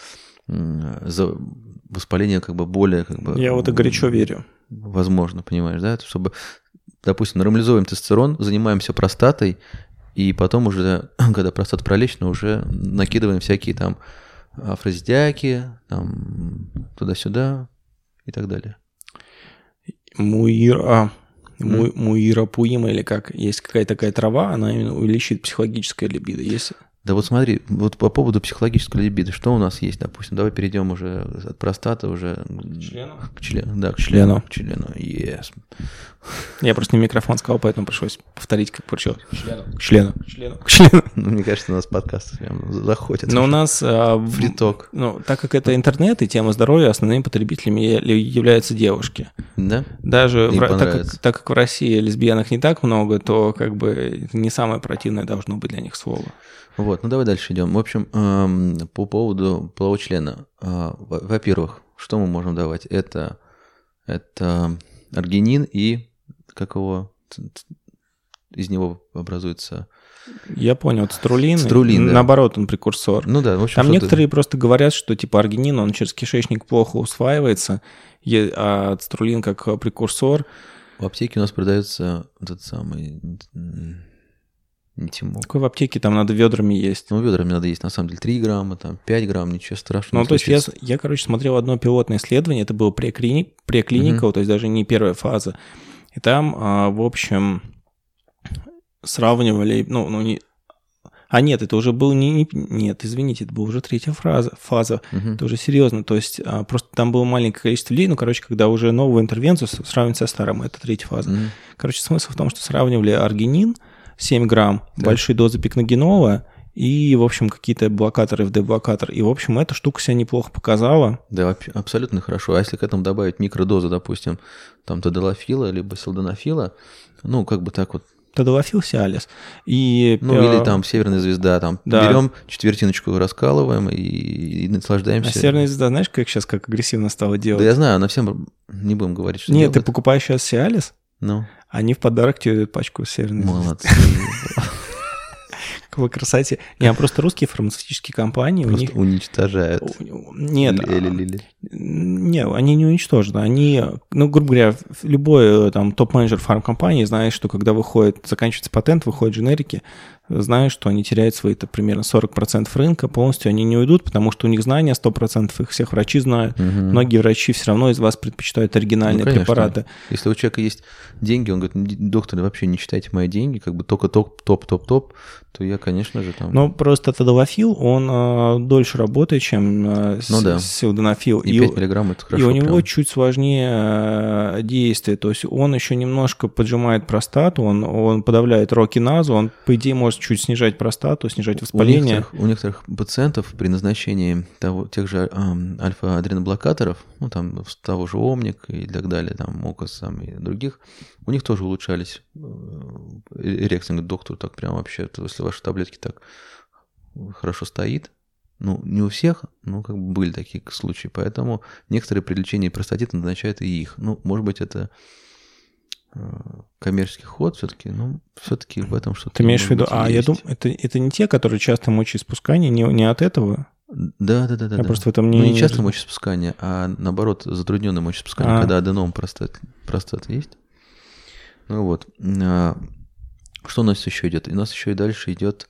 за воспаление как бы более как бы... Я вот и горячо верю возможно, понимаешь, да, чтобы, допустим, нормализуем тестостерон, занимаемся простатой, и потом уже, когда простата пролечена, уже накидываем всякие там афрозидиаки, там туда-сюда и так далее. Муира, mm. муира пуима или как, есть какая-то такая трава, она именно увеличивает психологическое либидо. Есть да вот смотри, вот по поводу психологической либидо, что у нас есть, допустим, давай перейдем уже от простаты уже к члену. К члену, да, к члену. К члену, yes. Я просто не микрофон сказал, поэтому пришлось повторить, как получилось. К члену. К члену. К члену. К члену. Ну, мне кажется, у нас подкаст прям заходит. Но у нас... А, Фриток. Ну, так как это интернет и тема здоровья, основными потребителями являются девушки. Да? Даже в, так, как, так как в России лесбиянок не так много, то как бы это не самое противное должно быть для них слово. Вот, ну давай дальше идем. В общем, эм, по поводу полового члена. Э, во-первых, что мы можем давать? Это, это аргинин и как его из него образуется я понял, струлин. Струлин, да. Наоборот, он прекурсор. Ну да, в общем. Там некоторые просто говорят, что типа аргинин, он через кишечник плохо усваивается, а струлин как прекурсор. В аптеке у нас продается этот самый не. Какой в аптеке там надо ведрами есть? Ну, ведрами надо есть, на самом деле, 3 грамма, там, 5 грамм, ничего страшного. Ну, то есть я, я, короче, смотрел одно пилотное исследование, это было преклини... преклиника, угу. то есть даже не первая фаза. И там, а, в общем, сравнивали, ну, ну не... А нет, это уже был не, не нет, извините, это была уже третья фраза, фаза. Угу. Это уже серьезно. То есть а, просто там было маленькое количество людей, ну, короче, когда уже новую интервенцию сравнивать со старым, это третья фаза. Угу. Короче, смысл в том, что сравнивали аргинин, 7 грамм, да. большие дозы пикногенола и, в общем, какие-то блокаторы, FD-блокатор. И, в общем, эта штука себя неплохо показала. Да, абсолютно хорошо. А если к этому добавить микродозу, допустим, там тадалофила, либо силденафила, ну, как бы так вот Тадалофил Сиалис. И, ну, или там Северная звезда, там да. берем четвертиночку, раскалываем и, и наслаждаемся. А Северная звезда, знаешь, как сейчас как агрессивно стала делать? Да я знаю, она всем не будем говорить, что Нет, делает. ты покупаешь сейчас Сиалис, ну. Они в подарок тебе пачку северной Молодцы. По красоте. Не, а просто русские фармацевтические компании Просто у них... уничтожают. Нет, Или, или, или. не, они не уничтожены. Они, ну, грубо говоря, любой там топ-менеджер фармкомпании знает, что когда выходит, заканчивается патент, выходят дженерики, знают, что они теряют свои -то, примерно 40% рынка, полностью они не уйдут, потому что у них знания 100%, их всех врачи знают. Мгм. Многие врачи все равно из вас предпочитают оригинальные Ну, конечно. препараты. Если у человека есть деньги, он говорит, доктор, вообще не читайте мои деньги, как бы только топ, топ, топ, топ, то я, конечно же, там... Но просто тадалафил, он э, дольше работает, чем э, Ну да. силденафил. и 5 миллиграмм это и хорошо. у него прям. чуть сложнее э, действие. То есть он еще немножко поджимает простату, он, он подавляет рокиназу, он, по идее, может чуть снижать простату, снижать У воспаление. некоторых, у некоторых пациентов при назначении того, тех же ам, альфа-адреноблокаторов, ну, там, того же Омник и так далее, там, Мокос там, и других, у них тоже улучшались э. Говорит, доктор, так прям вообще, если ваши таблетки так хорошо стоит, ну, не у всех, но как бы были такие случаи, поэтому некоторые при лечении простатита назначают и их. Ну, может быть, это коммерческий ход все-таки, но все-таки в этом что-то Ты имеешь в виду, а я есть. думаю, это, это не те, которые часто мочеиспускание, не, не от этого. Да, да, да, да. Я да. просто в этом Ну, не- не часто мочеиспускание, а наоборот, затрудненное мочеиспускание, А. когда аденом простат, простат есть. Ну вот. А, Что у нас еще идет? И у нас еще и дальше идет,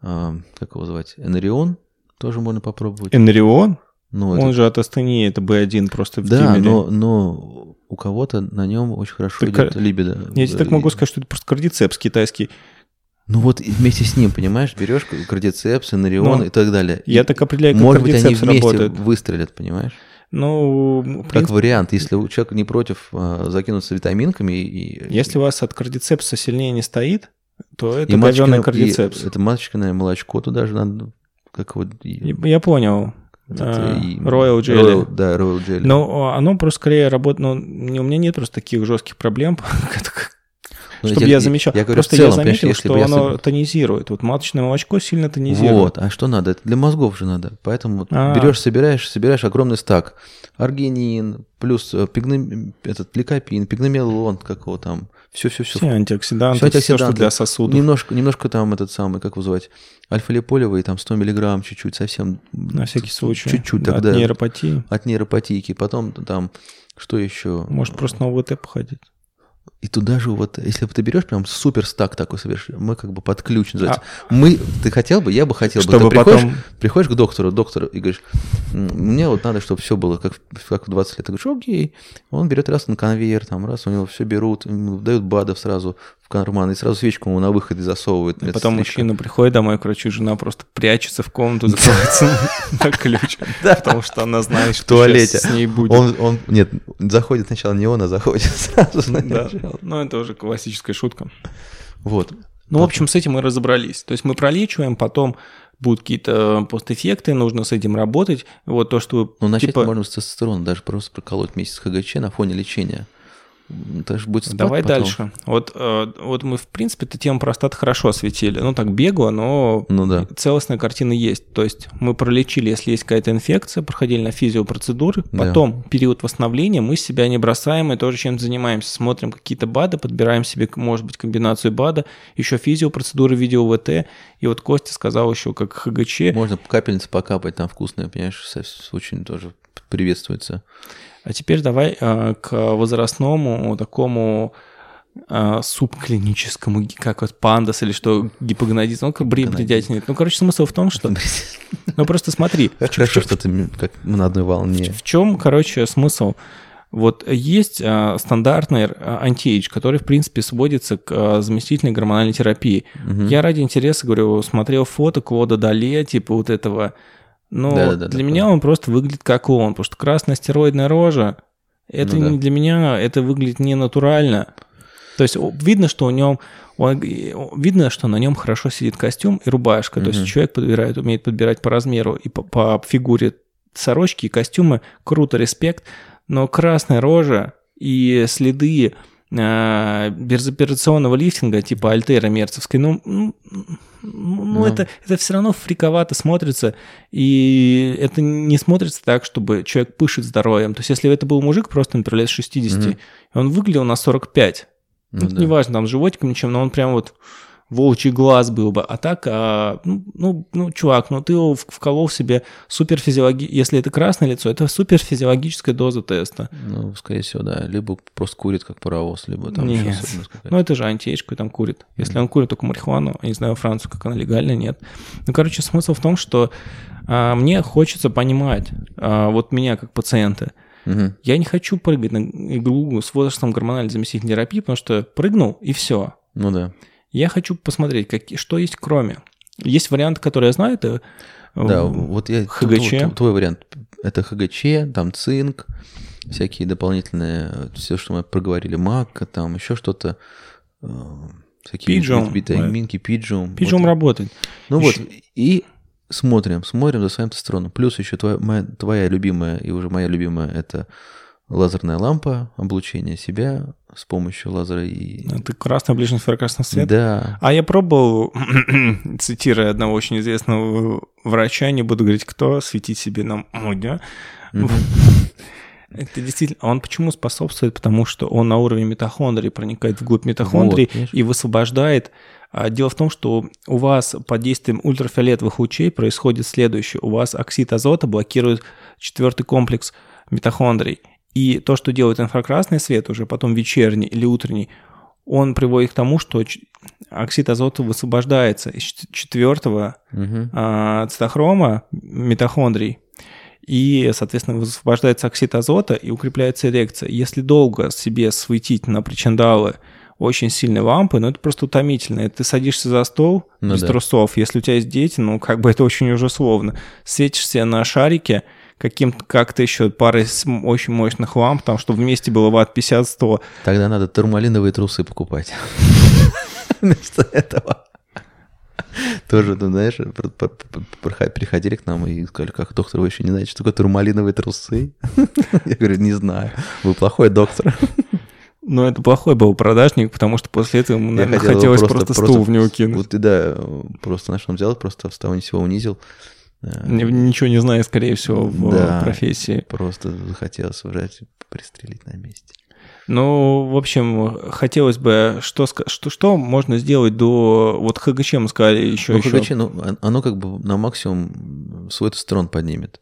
а, как его звать, Энерион, тоже можно попробовать. Энерион, Ну, он это- же от астении, это B1 просто в да, Кемере. но, но у кого-то на нем очень хорошо Так, идет либидо. Я тебе так могу сказать, что это просто кардицепс китайский. Ну вот вместе с ним, понимаешь, берешь кардицепс, Энерион Ну, и так далее. Я так определяю, как Может быть, они вместе работает. выстрелят, понимаешь? Ну, в Как вариант, если у человека не против а, закинуться витаминками и... если у вас от кардицепса сильнее не стоит, то это маточкино- кардицепс. и Это маточкиное молочко туда же надо... Как вот... Я понял. А, и- Royal Jelly. Royal- да, Royal Jelly. Но оно просто скорее работает, ну, не- у меня нет просто таких жестких проблем, Ну, чтобы я- я замечал. Я говорю, просто целом, я заметил, если что я оно тонизирует. Вот маточное молочко сильно тонизирует. Вот, а что надо? Это для мозгов же надо. Поэтому вот А. берешь, собираешь, собираешь огромный стак. Аргинин, плюс э, пигным, этот ликопин, пигномелон, как его там, все-все-все. Все антиоксиданты, Всё все, что антиоксиданты. для сосудов. Немножко, немножко там этот самый, как его звать, альфа-липолевый, там 100 миллиграмм чуть-чуть, совсем. На всякий случай. Чуть-чуть Да, тогда. От нейропатии. От нейропатики. Потом там, что еще? Может, просто на ОВТ походить. И туда же вот, если бы ты берешь прям супер стак такой совершенно, мы как бы под ключ называется. А. Мы, ты хотел бы, я бы хотел бы. Чтобы Ты приходишь, потом... приходишь к доктору, доктор, и говоришь, «М, мне вот надо, чтобы все было как, в- как в 20 лет. Ты говоришь, окей. Он берет раз на конвейер, там раз, у него все берут, дают БАДов сразу в карман, и сразу свечку ему на выходе засовывают. И потом мужчина приходит домой к врачу, жена просто прячется в комнату, закрывается на ключ, потому что она знает, что с ней будет. Он, он, нет, заходит сначала не он, а заходит сразу Сначала. ну это уже классическая шутка. Вот. Ну, в общем, с этим мы разобрались. То есть мы пролечиваем, потом будут какие-то постэффекты, нужно с этим работать. Вот то, что Ну, начать типа, можно с тестостерона, даже просто проколоть месяц ХГЧ на фоне лечения. М, Это же будет спад Давай потом. дальше. Вот, э, вот мы, в принципе, эту тему простаты хорошо осветили. Ну, так бегло, но Ну да. целостная картина есть. То есть мы пролечили, если есть какая-то инфекция, проходили на физиопроцедуры, Да. потом период восстановления, мы себя не бросаем и тоже чем-то занимаемся. Смотрим какие-то БАДы, подбираем себе, может быть, комбинацию БАДа, еще физиопроцедуры, видео ВТ. И вот Костя сказал еще, как ХГЧ. Можно капельницы покапать, там вкусная, понимаешь, очень тоже приветствуется. А теперь давай э, к возрастному такому э, субклиническому, как вот пандас или что, гипогонадизм, ну, как бредятина. Ну, короче, смысл в том, что... Ну, просто смотри, Хорошо, что ты как на одной волне. в чем, короче, смысл? Вот есть э, стандартный э, антиэйдж, который, в принципе, сводится к э, заместительной гормональной терапии. Мгм. Я ради интереса, говорю, смотрел фото Клода Дале, типа вот этого. Но Да-да-да, для да, меня он просто выглядит как он, потому что красная стероидная рожа, это Ну да. не для меня, это выглядит не натурально. То есть видно, что у нем, он- видно, что на нем хорошо сидит костюм и рубашка. То есть человек подбирает, умеет подбирать по размеру и по, по фигуре сорочки и костюмы. Круто, респект. Но красная рожа и следы безоперационного лифтинга типа альтера мерцевской, ну, ну, ну, Ну. это, это все равно фриковато смотрится, и это не смотрится так, чтобы человек пышет здоровьем. То есть если это был мужик просто, например, лет 60, Мгм. и он выглядел на 45, Ну это да. неважно, там, с животиком, ничем, но он прям вот волчий глаз был бы. А так, а, ну, ну, ну, чувак, ну ты вколол себе суперфизиологи... Если это красное лицо, это суперфизиологическая доза теста. Ну, скорее всего, да. Либо просто курит как паровоз, либо там Нет. еще Ну, это же антиэйдж там курит. Если mm-hmm. он курит только марихуану, я не знаю, Францию, как она легальная, нет. Ну, короче, смысл в том, что а, мне хочется понимать, а, вот меня как пациента, Угу. Я не хочу прыгать на иглу с возрастом гормональной заместительной терапии, потому что прыгнул и все. Ну да. Я хочу посмотреть, как, что есть кроме. Есть вариант, который я знаю, это э, да, вот я, ХГЧ. Твой, твой вариант. Это ХГЧ, там цинк, всякие дополнительные, все, что мы проговорили, мак, там еще что-то. Э, всякие Пиджум. витаминки, пиджум. Пиджум вот. работает. Ну еще... вот, и смотрим, смотрим за своим тестостероном. Плюс еще твоя, моя, твоя любимая и уже моя любимая это лазерная лампа, облучение себя с помощью лазера и... Это красный ближний инфракрасный свет? Да. А я пробовал, цитируя одного очень известного врача, не буду говорить кто, светить себе на мудя. Это действительно... Он почему способствует? Потому что он на уровне митохондрии проникает вглубь митохондрии вот, и высвобождает а Дело в том, что у вас под действием ультрафиолетовых лучей происходит следующее. У вас оксид азота блокирует четвертый комплекс митохондрий. И то, что делает инфракрасный свет, уже потом вечерний или утренний, он приводит к тому, что оксид азота высвобождается из четвертого угу. цитохрома митохондрий, и, соответственно, высвобождается оксид азота и укрепляется эрекция. Если долго себе светить на причиндалы очень сильные лампы, но это просто утомительно. Ты садишься за стол ну, без да. трусов, если у тебя есть дети, ну, как бы это очень уже словно. Светишься на шарике, каким как-то еще парой очень мощных ламп, там, чтобы вместе было ватт 50-100. Тогда надо турмалиновые трусы покупать. Вместо этого. Тоже, ну, знаешь, приходили к нам и сказали, как доктор, вы еще не знаете, что такое турмалиновые трусы? Я говорю, не знаю. Вы плохой доктор. Ну, это плохой был продажник, потому что после этого ему, наверное, хотелось просто, просто, просто стул в него кинуть. Вот да, просто наш он взял, просто с того ни сего унизил. Ничего не зная, скорее всего, в да, профессии. Просто захотелось врать, пристрелить на месте. Ну, в общем, хотелось бы, что, что, что можно сделать до... Вот ХГЧ мы сказали еще... Ну, еще. ХГЧ, ну, оно как бы на максимум свой тестостерон поднимет.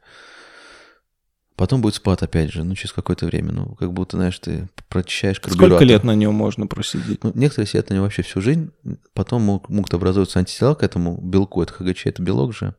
Потом будет спад опять же, ну, через какое-то время. Ну, как будто, знаешь, ты прочищаешь карбюратор. Сколько лет на нем можно просидеть? Ну, некоторые сидят на нем вообще всю жизнь. Потом могут, могут образовываться антитела к этому белку. Это ХГЧ, это белок же.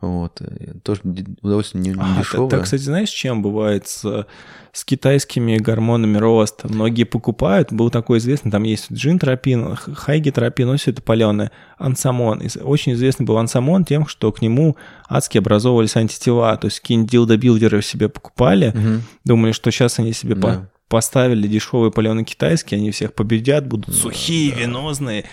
Вот. Тоже удовольствие не, не а, дешевое. Так, кстати, знаешь, чем бывает с, с китайскими гормонами роста? Многие покупают, был такой известный, там есть джинтропин, хайгитропин, все это паленое, ансамон. Очень известный был ансамон тем, что к нему адски образовывались антитела. То есть какие-нибудь дилдобилдеры себе покупали, угу. думали, что сейчас они себе да. по поставили дешевые паленые китайские, они всех победят, будут да, сухие, да. венозные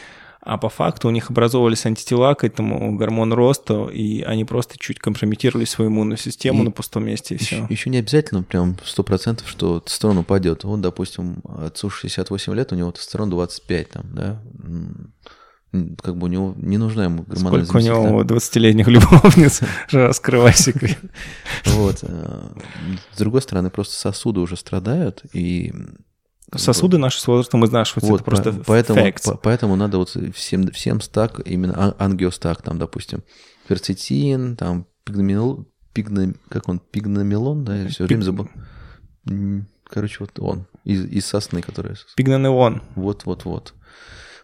а по факту у них образовывались антитела к этому гормону роста, и они просто чуть компрометировали свою иммунную систему и на пустом месте, и еще, все. Еще не обязательно прям 100%, что тестостерон упадет. Вот, допустим, отцу 68 лет, у него тестостерон 25, там, да, как бы у него не нужна ему гормональная Сколько у него 20-летних любовниц, раскрывай секрет. Вот. Э, с другой стороны, просто сосуды уже страдают, и Сосуды наши с возрастом изнашиваются, вот, это просто поэтому, по, поэтому надо вот всем, всем стак, именно ангиостак, там, допустим, ферцетин, там, пигномел, пигно, как он, пигномелон, да, я все время забыл. Короче, вот он, из, из сосны, которая... Пигнонеон. Вот-вот-вот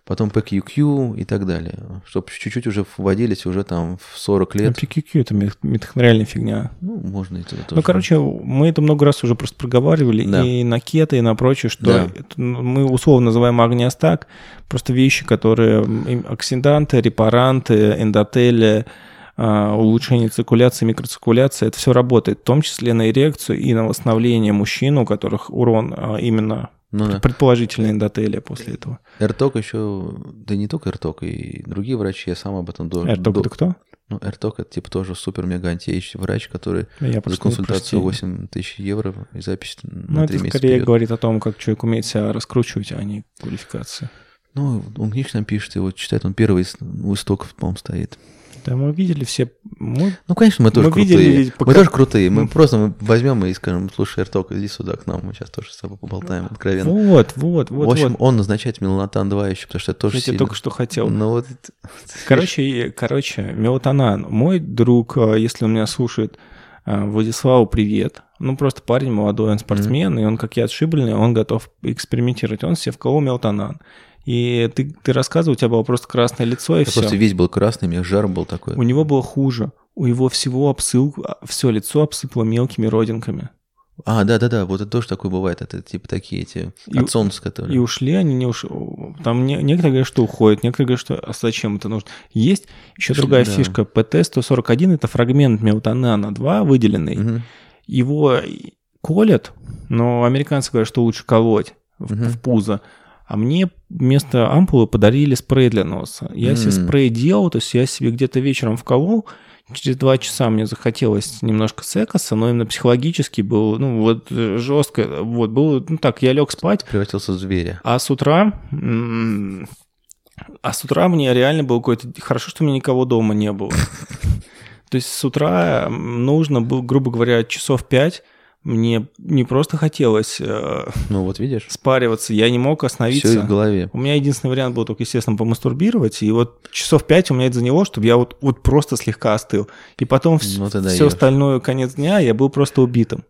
потом PQQ и так далее. Чтобы чуть-чуть уже вводились уже там в 40 лет. Ну, PQQ это митохондриальная фигня. Ну, можно и туда тоже. Ну, короче, мы это много раз уже просто проговаривали да. и на кето, и на прочее, что да. ну, мы условно называем агниостак, просто вещи, которые оксиданты, репаранты, эндотели, а, улучшение циркуляции, микроциркуляции, это все работает, в том числе на эрекцию и на восстановление мужчин, у которых урон а, именно ну, да. Предположительно эндотелия после этого. РТОК еще, да не только РТОК, и другие врачи, я сам об этом должен. РТОК это кто? Ну, РТОК это типа тоже супер-мега антиэйч врач, который я за консультацию 8 тысяч евро и запись на ну, 3 это месяца скорее вперед. говорит о том, как человек умеет себя раскручивать, а не квалификация. Ну, он книжки нам пишет, и вот читает, он первый у истоков, по-моему, стоит. Да, мы видели все. Мы, ну, конечно, мы тоже мы крутые. Видели, пока... Мы тоже крутые. Мы просто мы возьмем и скажем, слушай, Эрток, иди сюда к нам, мы сейчас тоже с тобой поболтаем откровенно. Вот, вот, вот. В общем, вот. он назначает меланотан 2 еще, потому что это тоже Я сильно. тебе только что хотел. Ну, вот... Короче, короче, мелатонан. Мой друг, э, если он меня слушает, э, Владиславу привет. Ну, просто парень молодой, он спортсмен, mm-hmm. и он, как я, отшибленный, он готов экспериментировать. Он себе вколол мелатонан. И ты, ты рассказывал, у тебя было просто красное лицо, и Я все. просто весь был красный, у меня жар был такой. У него было хуже. У его всего обсыл... все лицо обсыпало мелкими родинками. А, да-да-да, вот это тоже такое бывает. Это типа такие эти И- от солнца, которые... И ушли они, не ушли. Там не- некоторые говорят, что уходят, некоторые говорят, что а зачем это нужно. Есть еще Ушли, другая да. фишка. ПТ-141 – это фрагмент мелатонана-2 выделенный. Мгм. Его колят, но американцы говорят, что лучше колоть в, в пузо. А мне вместо ампулы подарили спрей для носа. Я себе М. спрей делал, то есть я себе где-то вечером вколол, через два часа мне захотелось немножко секаса, но именно психологически был, ну, вот э, жестко, вот, было, ну, так, я лег спать, Превратился в зверя. а с утра... А с утра мне реально было какое-то... Хорошо, что у меня никого дома не было. То есть с утра нужно было, грубо говоря, часов пять. Мне не просто хотелось э, Ну вот видишь, спариваться, я не мог все остановиться. в голове. У меня единственный вариант был только, естественно, помастурбировать. И вот часов пять у меня это заняло, чтобы я вот, вот просто слегка остыл. И потом Ну, все даешь. остальное конец дня я был просто убитым.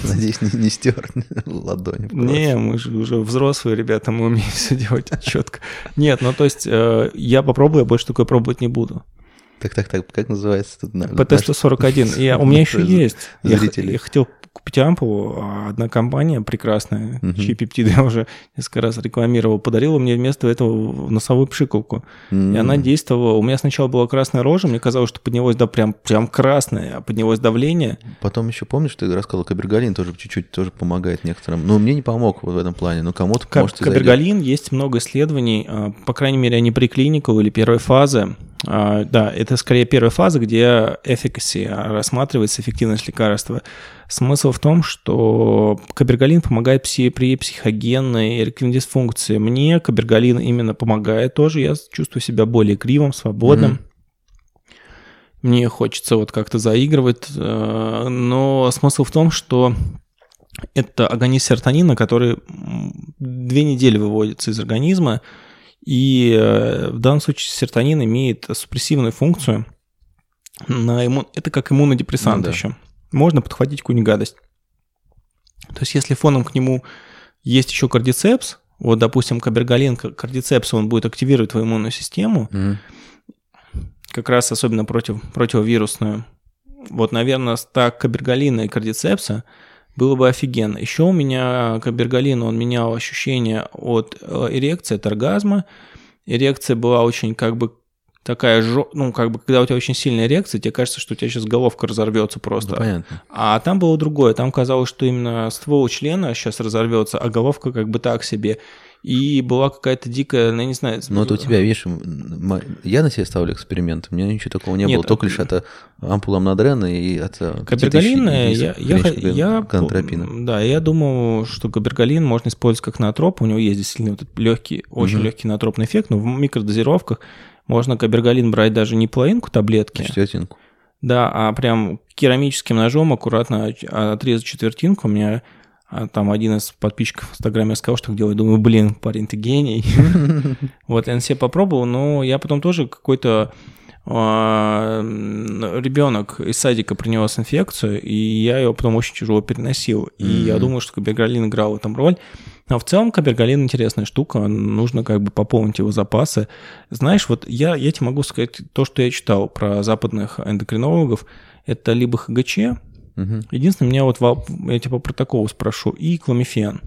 Ты, надеюсь, не, не стер ладони. Не, мы же уже взрослые ребята, мы умеем все делать четко. Нет, ну то есть э, я попробую, я больше такое пробовать не буду. Так, так, так, как называется? Тут, на- ПТ-141. И у меня еще есть. Я, я хотел купить ампулу, а одна компания прекрасная, Мгм. чьи пептиды я уже несколько раз рекламировал, подарила мне вместо этого носовую пшикалку. М. И она действовала. У меня сначала была красная рожа, мне казалось, что поднялось да прям, прям красное, а поднялось давление. Потом еще помнишь, ты рассказывал, кабергалин тоже чуть-чуть тоже помогает некоторым. Но мне не помог вот в этом плане, но кому-то Как может и зайдет. кабергалин, есть много исследований, а, по крайней мере, они преклиникал или первой фазы. А, Да, это скорее первая фаза, где efficacy рассматривается эффективность лекарства. Смысл в том, что кабергалин помогает при психогенной эректильной дисфункции. Мне кабергалин именно помогает тоже. Я чувствую себя более кривым, свободным. Мгм. Мне хочется вот как-то заигрывать, э, но смысл в том, что это агонист серотонина, который две недели выводится из организма, и э, в данном случае серотонин имеет супрессивную функцию. На иммун... Это как иммунодепрессант Ну да. еще. Можно подхватить какую-нибудь гадость. То есть если фоном к нему есть еще кардицепс, вот, допустим, кабергалин, кардицепс, он будет активировать твою иммунную систему, Мгм. как раз особенно против, противовирусную. Вот, наверное, стак кабергалина и кардицепса было бы офигенно. Еще у меня кабергалин, он менял ощущение от э, эрекции, от оргазма. Эрекция была очень как бы такая, жё- ну, как бы, когда у тебя очень сильная эрекция, тебе кажется, что у тебя сейчас головка разорвется просто. Ну, понятно. А там было другое. Там казалось, что именно ствол члена сейчас разорвется, а головка как бы так себе. И была какая-то дикая, ну, я не знаю... Но это у тебя, видишь, я на себе ставлю эксперимент, у меня ничего такого не Нет, было, только а- лишь от ампула амнодрена и от э, Кабергалин, 5000 я, я, я, да, я думал, что кабергалин можно использовать как ноотроп, у него есть действительно вот этот легкий, очень Мгм. легкий ноотропный эффект, но в микродозировках можно кабергалин брать даже не половинку таблетки, Четвертинку. да, а прям керамическим ножом аккуратно отрезать четвертинку. У меня а, там один из подписчиков в Инстаграме сказал, что делает. Думаю, блин, парень, ты гений. Вот, я на себе попробовал, но я потом тоже какой-то а, ребенок из садика принес инфекцию, и я ее потом очень тяжело переносил. И я думаю, что кабергалин играл в этом роль. А в целом кабергалин интересная штука, нужно как бы пополнить его запасы. Знаешь, вот я, я тебе могу сказать то, что я читал про западных эндокринологов, это либо ХГЧ, Мгм. единственное, меня вот, во- я тебя по протоколу спрошу, и кламифен.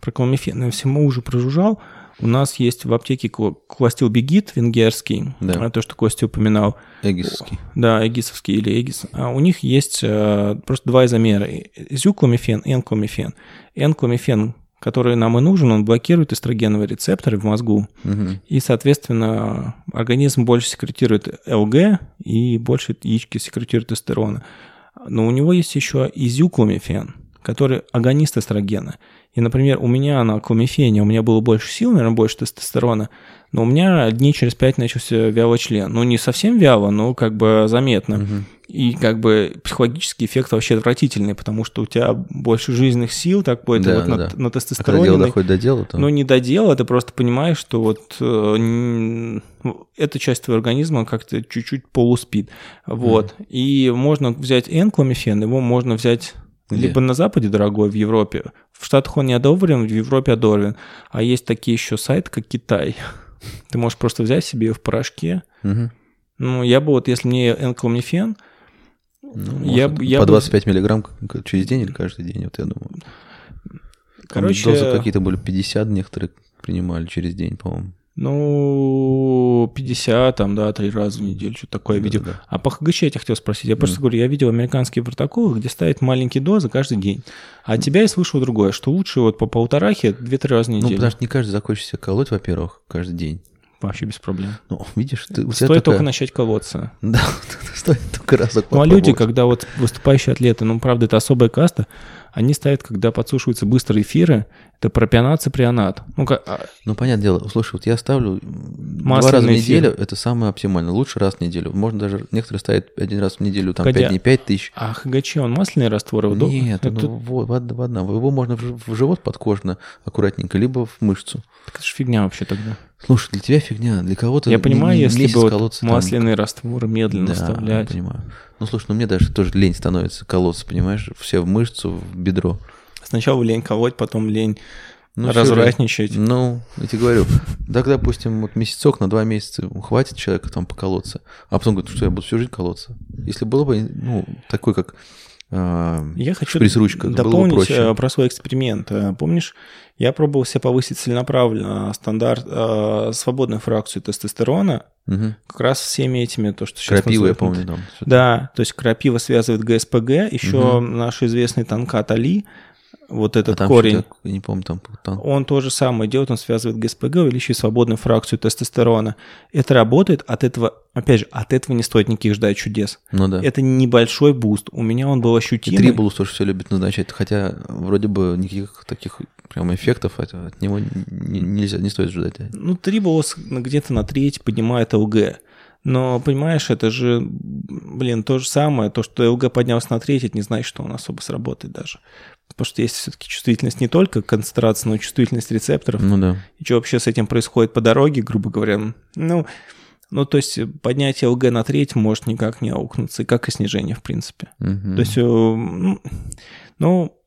Про кламифен я всему уже прожужжал. У нас есть в аптеке кла- кластил бигит венгерский, Да. то, что Костя упоминал. Эгисовский. Да, эгисовский или эгис. А у них есть э, просто два изомера. Зюкламифен и энкламифен. Энкламифен, который нам и нужен, он блокирует эстрогеновые рецепторы в мозгу. Мгм. И, соответственно, организм больше секретирует ЛГ и больше яички секретируют эстерона. Но у него есть еще изюкламифен, которые агонисты эстрогена. И, например, у меня на кломифене у меня было больше сил, наверное, больше тестостерона, но у меня дней через пять начался вялый член. Ну, не совсем вяло, но как бы заметно. Угу. И как бы психологический эффект вообще отвратительный, потому что у тебя больше жизненных сил, так будет да, вот да. На, на тестостероне. А когда дело доходит до дела, то... Ну, не до дела, ты просто понимаешь, что вот э, эта часть твоего организма как-то чуть-чуть полуспит. Вот. Mm. И можно взять энкломифен, его можно взять где? Либо на Западе дорогой, в Европе. В Штатах он не одобрен, в Европе одобрен. А есть такие еще сайты, как Китай. Ты можешь просто взять себе в порошке. Угу. Ну, я бы вот, если мне энкломифен, ну, я, я по 25 бы... миллиграмм через день или каждый день, вот я думаю. Короче... Дозы какие-то были 50, некоторые принимали через день, по-моему. Ну, 50, там, да, три раза в неделю, что-то такое да, видел. Да. А по ХГЧ я тебя хотел спросить. Я просто говорю, я видел американские протоколы, где ставят маленькие дозы каждый день. А от тебя я слышал другое, что лучше вот по полторахе 2-3 раза в неделю. Ну, потому что не каждый захочет себе колоть, во-первых, каждый день. Вообще без проблем. Ну, видишь, ты, у тебя Стоит такая... только начать колоться. Да, стоит только разок Ну, а люди, когда вот выступающие атлеты, ну, правда, это особая каста, они ставят, когда подсушиваются быстрые эфиры, это пропионат, циприонат. Ну, как... А ну, понятное дело. Слушай, вот я ставлю Масляный два раза в неделю, эфир. это самое оптимально. Лучше раз в неделю. Можно даже, некоторые ставят один раз в неделю, там, Хотя... 5 дней, 5 тысяч. А ХГЧ, он масляный раствор? Нет, это... ну, вода. Его можно в живот подкожно аккуратненько, либо в мышцу. Так это же фигня вообще тогда. Слушай, для тебя фигня, для кого-то Я понимаю, не, если бы вот масляный там... раствор медленно да, вставлять. Я понимаю. Ну, слушай, ну мне даже тоже лень становится колоться, понимаешь? Все в мышцу, в бедро. Сначала лень колоть, потом лень ну, развратничать. Ну, я тебе говорю, так, допустим, вот месяцок на два месяца хватит человека там поколоться, а потом говорит, что я буду всю жизнь колоться. Если было бы, ну, такой, как я хочу дополнить э, про свой эксперимент. Э, помнишь, я пробовал себя повысить целенаправленно стандарт, э, свободную фракцию тестостерона, угу. как раз всеми этими, то, что сейчас Крапива, я помню. Там, да, то есть крапива связывает ГСПГ, еще угу. наш известный танкат Али, вот этот а корень, я не помню, там, там. Он то же самое делает, он связывает ГСПГ, увеличивает свободную фракцию тестостерона. Это работает, от этого, опять же, от этого не стоит никаких ждать чудес. Ну да. Это небольшой буст. У меня он был ощутимый. И трибулус тоже все любит назначать, хотя вроде бы никаких таких прям эффектов от, от него не, нельзя, не стоит ждать. Ну, трибулус где-то на треть поднимает ЛГ. Но, понимаешь, это же, блин, то же самое. То, что ЛГ поднялся на треть, это не значит, что он особо сработает даже. Потому что есть все-таки чувствительность не только концентрация, но и чувствительность рецепторов. Ну да. И что вообще с этим происходит по дороге, грубо говоря. Ну, ну, то есть поднятие ЛГ на треть может никак не аукнуться, и как и снижение, в принципе. Угу. То есть, э, ну, ну,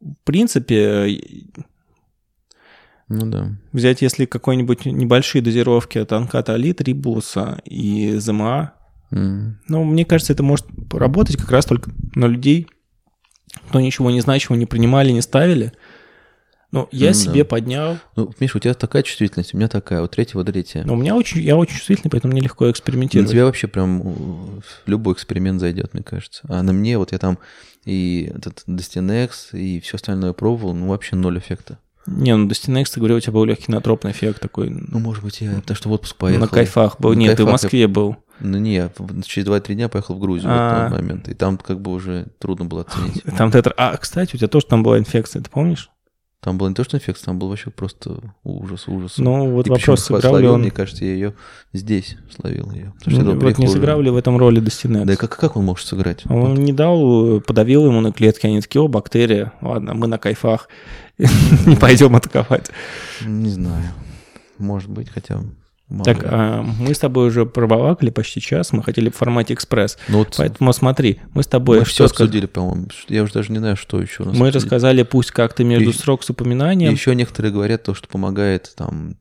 в принципе, ну да. Взять, если какой-нибудь небольшие дозировки от анката лит, рибуса и ЗМА, mm. ну, мне кажется, это может работать как раз только на людей, кто ничего не значимого не принимали, не ставили. Ну, я ну, себе да. поднял. Ну, Миша, у тебя такая чувствительность, у меня такая, вот третья, вот третья. Но у меня очень, я очень чувствительный, поэтому мне легко экспериментировать. На тебя вообще прям любой эксперимент зайдет, мне кажется. А на мне вот я там и этот Destinex, и все остальное пробовал, ну, вообще ноль эффекта. Не, ну Destinex, ты говорил, у тебя был легкий натропный эффект такой. Ну, может быть, я потому что в отпуск поехал. На кайфах был. На Нет, кайфах ты в Москве я... был. Ну, не, я через 2-3 дня поехал в Грузию в тот момент. И там как бы уже трудно было оценить. Там тетр... А, кстати, у тебя тоже там была инфекция, ты помнишь? Там была не то, что инфекция, там был вообще просто ужас, ужас. Ну, вот и вопрос, сыграл ли он... Мне кажется, я ее здесь словил ее. Ну, вот не сыграл ли в этом роли Достинекс? Да и как, как он может сыграть? Он вот. не дал, подавил ему на клетки, они такие, о, бактерия, ладно, мы на кайфах, не пойдем атаковать. Не знаю, может быть, хотя Мало так, а, мы с тобой уже пробалакали почти час, мы хотели в формате экспресс. Ну, вот Поэтому смотри, мы с тобой... Мы все обсудили, по-моему. Я уже даже не знаю, что еще. Мы обсудили. рассказали, пусть как-то между и, строк с упоминанием. Еще некоторые говорят то, что помогает там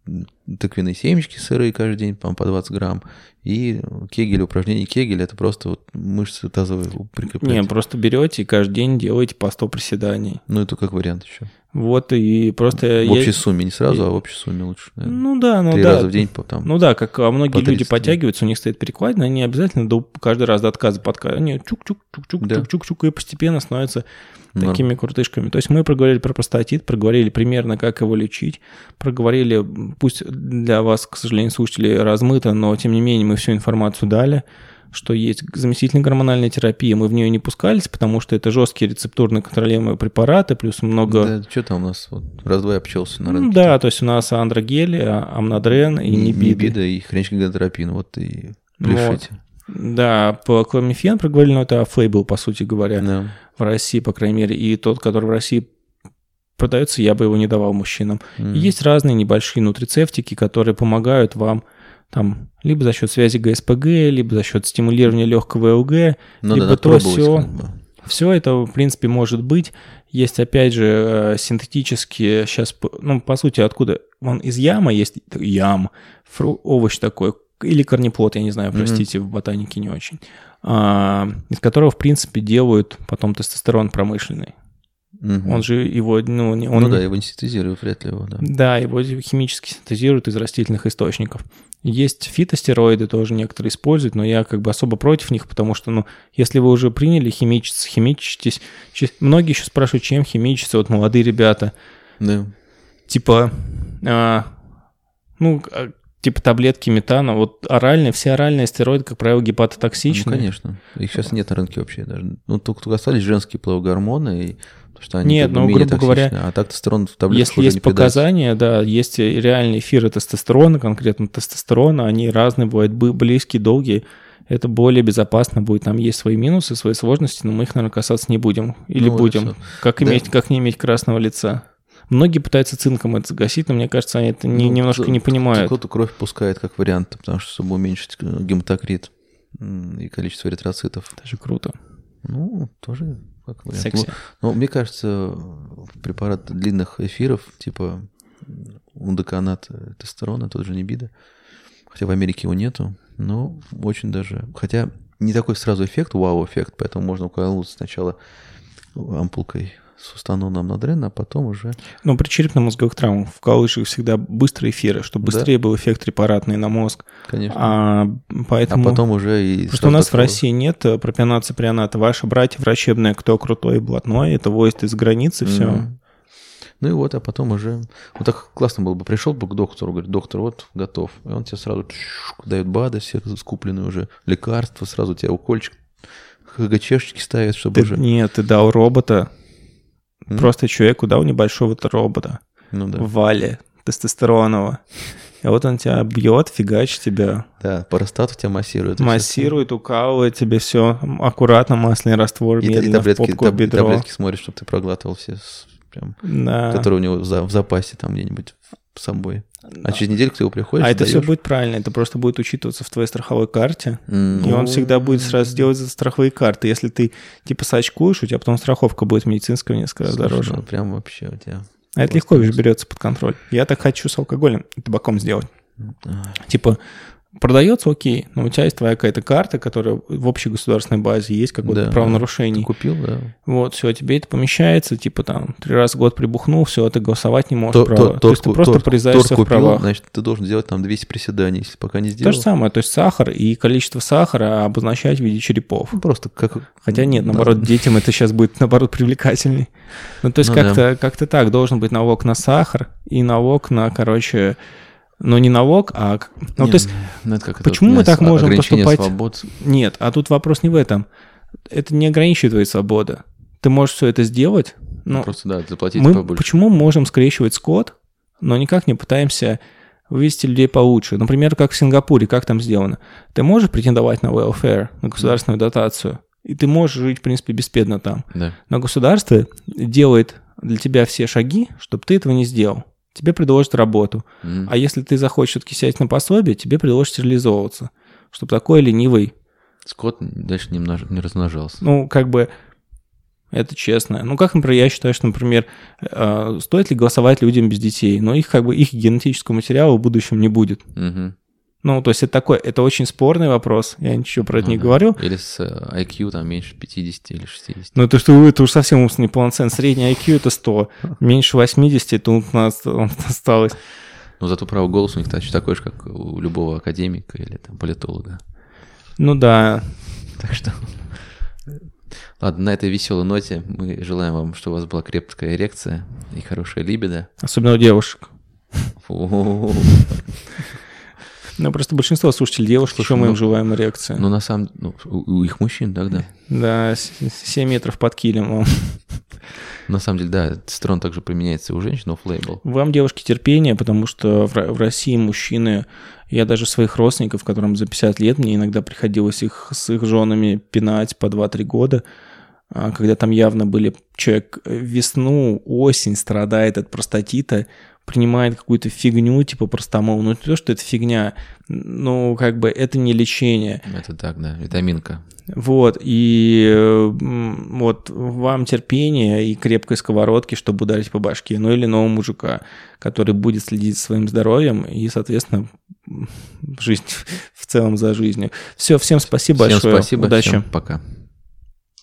тыквенные семечки сырые каждый день, по, по 20 грамм. И кегель, упражнение кегель, это просто вот мышцы тазовые прикрепляете. Не, просто берете и каждый день делаете по 100 приседаний. Ну, это как вариант еще. Вот, и просто... В я... общей сумме, не сразу, а в общей сумме лучше. Наверное. Ну да, ну Три да. раза в день там. Ну да, как многие люди подтягиваются, у них стоит перекладина, они обязательно до, каждый раз до отказа подкатывают. Они чук-чук-чук-чук, да. чук-чук-чук, и постепенно становятся Норм. такими крутышками. То есть мы проговорили про простатит, проговорили примерно, как его лечить, проговорили, пусть для вас, к сожалению, слушатели размыто, но тем не менее мы всю информацию дали. что есть заместительная гормональная терапия, мы в нее не пускались, потому что это жесткие рецептурно контролируемые препараты, плюс много... Да, что там у нас? Вот, раз-два я обчелся на рынке. Да, то есть у нас андрогели, амнодрен и нибида. Нибида и хренчгидротерапин, вот и пляшите. Вот. Да, по кломифен проговорили, но это фейбл, по сути говоря, да. в России, по крайней мере. И тот, который в России продается, я бы его не давал мужчинам. Mm. есть разные небольшие нутрицептики, которые помогают вам там либо за счет связи ГСПГ, либо за счет стимулирования легкого ЛГ, ну, либо да, то все. Как бы. Все это, в принципе, может быть. Есть, опять же, э, синтетические, сейчас, ну, по сути, откуда? Вон из яма есть ям, фру, овощ такой, или корнеплод, я не знаю, простите, mm-hmm. в ботанике не очень, а, из которого, в принципе, делают потом тестостерон промышленный. Угу. Он же его, ну, он, ну да, его не синтезируют, вряд ли его, да. Да, его химически синтезируют из растительных источников. Есть фитостероиды тоже некоторые используют, но я как бы особо против них, потому что, ну, если вы уже приняли химичиться, химичитесь, многие еще спрашивают, чем химичиться, вот молодые ребята. Да. Типа, а, ну, а, типа таблетки метана, вот оральные, все оральные стероиды, как правило, гепатотоксичны. Ну, конечно. Их сейчас нет на рынке вообще даже. Ну, только остались женские половые гормоны, и Потому что они Нет, ну, грубо говоря, а так тестостерон в таблетках Если есть показания, да, есть реальные эфиры тестостерона, конкретно тестостерона, они разные бывают, близкие, долгие. Это более безопасно будет. Там есть свои минусы, свои сложности, но мы их, наверное, касаться не будем. Или ну, будем. Как, да. иметь, как не иметь красного лица. Многие пытаются цинком это загасить, но мне кажется, они это не, ну, немножко кто, не понимают. Кто-то кровь пускает как вариант, потому что чтобы уменьшить гематокрит и количество эритроцитов. Это же круто. Ну, тоже как вариант. Секси. Ну, мне кажется, препарат длинных эфиров, типа ундеканат тестостерона, тот же небида, хотя в Америке его нету, но очень даже... Хотя не такой сразу эффект, вау-эффект, поэтому можно уколоться сначала ампулкой с установленным надрен, а потом уже... Но при черепно-мозговых травмах вкалываешь всегда быстрые эфиры, чтобы быстрее да. был эффект препаратный на мозг. Конечно. А, поэтому... а потом уже и... Потому что у нас такого... в России нет э, пропионат, циприоната. Ваши братья врачебные, кто крутой и блатной, это возит из границы все. Ну и вот, а потом уже... Вот так классно было бы. Пришел бы к доктору, говорит, доктор, вот, готов. И он тебе сразу дает БАДы, все скупленные уже лекарства, сразу тебе укольчик, ХГЧшечки ставят, чтобы ты, уже... Нет, ты дал робота, Mm. Просто человеку дал небольшого робота. Ну да. Вале тестостеронового. И вот он тебя бьет, фигачит тебя. Да, по простату тебя массирует. Массирует, укалывает тебе все аккуратно, масляный раствор, и, медленно и таблетки, в попку, таб, бедро. таблетки смотришь, чтобы ты проглатывал все, прям, да. которые у него в, в запасе там где-нибудь с собой. А через неделю ты его приходишь. А это все будет правильно, это просто будет учитываться в твоей страховой карте. Mm-hmm. И он всегда будет сразу делать страховые карты. Если ты типа сачкуешь, у тебя потом страховка будет медицинская в несколько раз дороже. Ну, прям вообще у тебя. А это легко же берется под контроль. Я так хочу с алкоголем и табаком сделать. Mm-hmm. Типа, продается, окей, но у тебя есть твоя какая-то карта, которая в общей государственной базе есть какое-то да, правонарушение. Ты купил, да. Вот, все, тебе это помещается, типа там три раза в год прибухнул, все, ты голосовать не можешь. То, право. то, то есть ты просто торт, прорезаешься торт купил, в правах. Значит, ты должен сделать там 200 приседаний, если пока не сделал. То же самое, то есть сахар и количество сахара обозначать в виде черепов. Ну, просто как... Хотя нет, наоборот, да. детям это сейчас будет, наоборот, привлекательней. Ну, то есть ну, как-то да. как так, должен быть налог на сахар и налог на, короче, но не налог, а... Ну, не, то есть, ну, это как почему это, мы так можем поступать? Свобод. Нет, а тут вопрос не в этом. Это не ограничивает твою свободу. Ты можешь все это сделать, но... Просто, да, заплатить мы побольше. Почему можем скрещивать скот, но никак не пытаемся вывести людей получше? Например, как в Сингапуре, как там сделано? Ты можешь претендовать на welfare, на государственную дотацию, и ты можешь жить, в принципе, беспедно там. Да. Но государство делает для тебя все шаги, чтобы ты этого не сделал тебе предложат работу. Mm. А если ты захочешь все-таки сесть на пособие, тебе предложат стерилизовываться, чтобы такой ленивый... Скот дальше не, множ... не размножался. Ну, как бы, это честно. Ну, как, например, я считаю, что, например, э, стоит ли голосовать людям без детей, но их, как бы, их генетического материала в будущем не будет. Угу. Ну, то есть это такой, это очень спорный вопрос, я ничего про это ну, не да. говорю. Или с э, IQ там меньше 50 или 60. Ну, это что, это уж совсем ум неполноценный. Средний IQ это 100, меньше 80, это у нас осталось. Ну, зато право голоса у них точно такое же, как у любого академика или там политолога. Ну да. Так что... Ладно, на этой веселой ноте мы желаем вам, чтобы у вас была крепкая эрекция и хорошая либидо. Особенно у девушек. Ну, просто большинство слушателей девушек, что мы им ну, желаем эрекции. Ну, на самом деле, ну, у их мужчин тогда. Да, 7 метров под килем. На самом деле, да, строн также применяется у женщин, офф-лейбл. Вам, девушки, терпение, потому что в, России мужчины, я даже своих родственников, которым за 50 лет, мне иногда приходилось их с их женами пинать по 2-3 года, а, когда там явно были человек весну, осень страдает от простатита, принимает какую-то фигню, типа простомол. Ну, не то, что это фигня, ну, как бы это не лечение. Это так, да, витаминка. Вот, и вот вам терпение и крепкой сковородки, чтобы ударить по башке, ну или нового мужика, который будет следить за своим здоровьем и, соответственно, жизнь в целом за жизнью. Все, всем спасибо всем большое. спасибо, Удачи. Всем пока.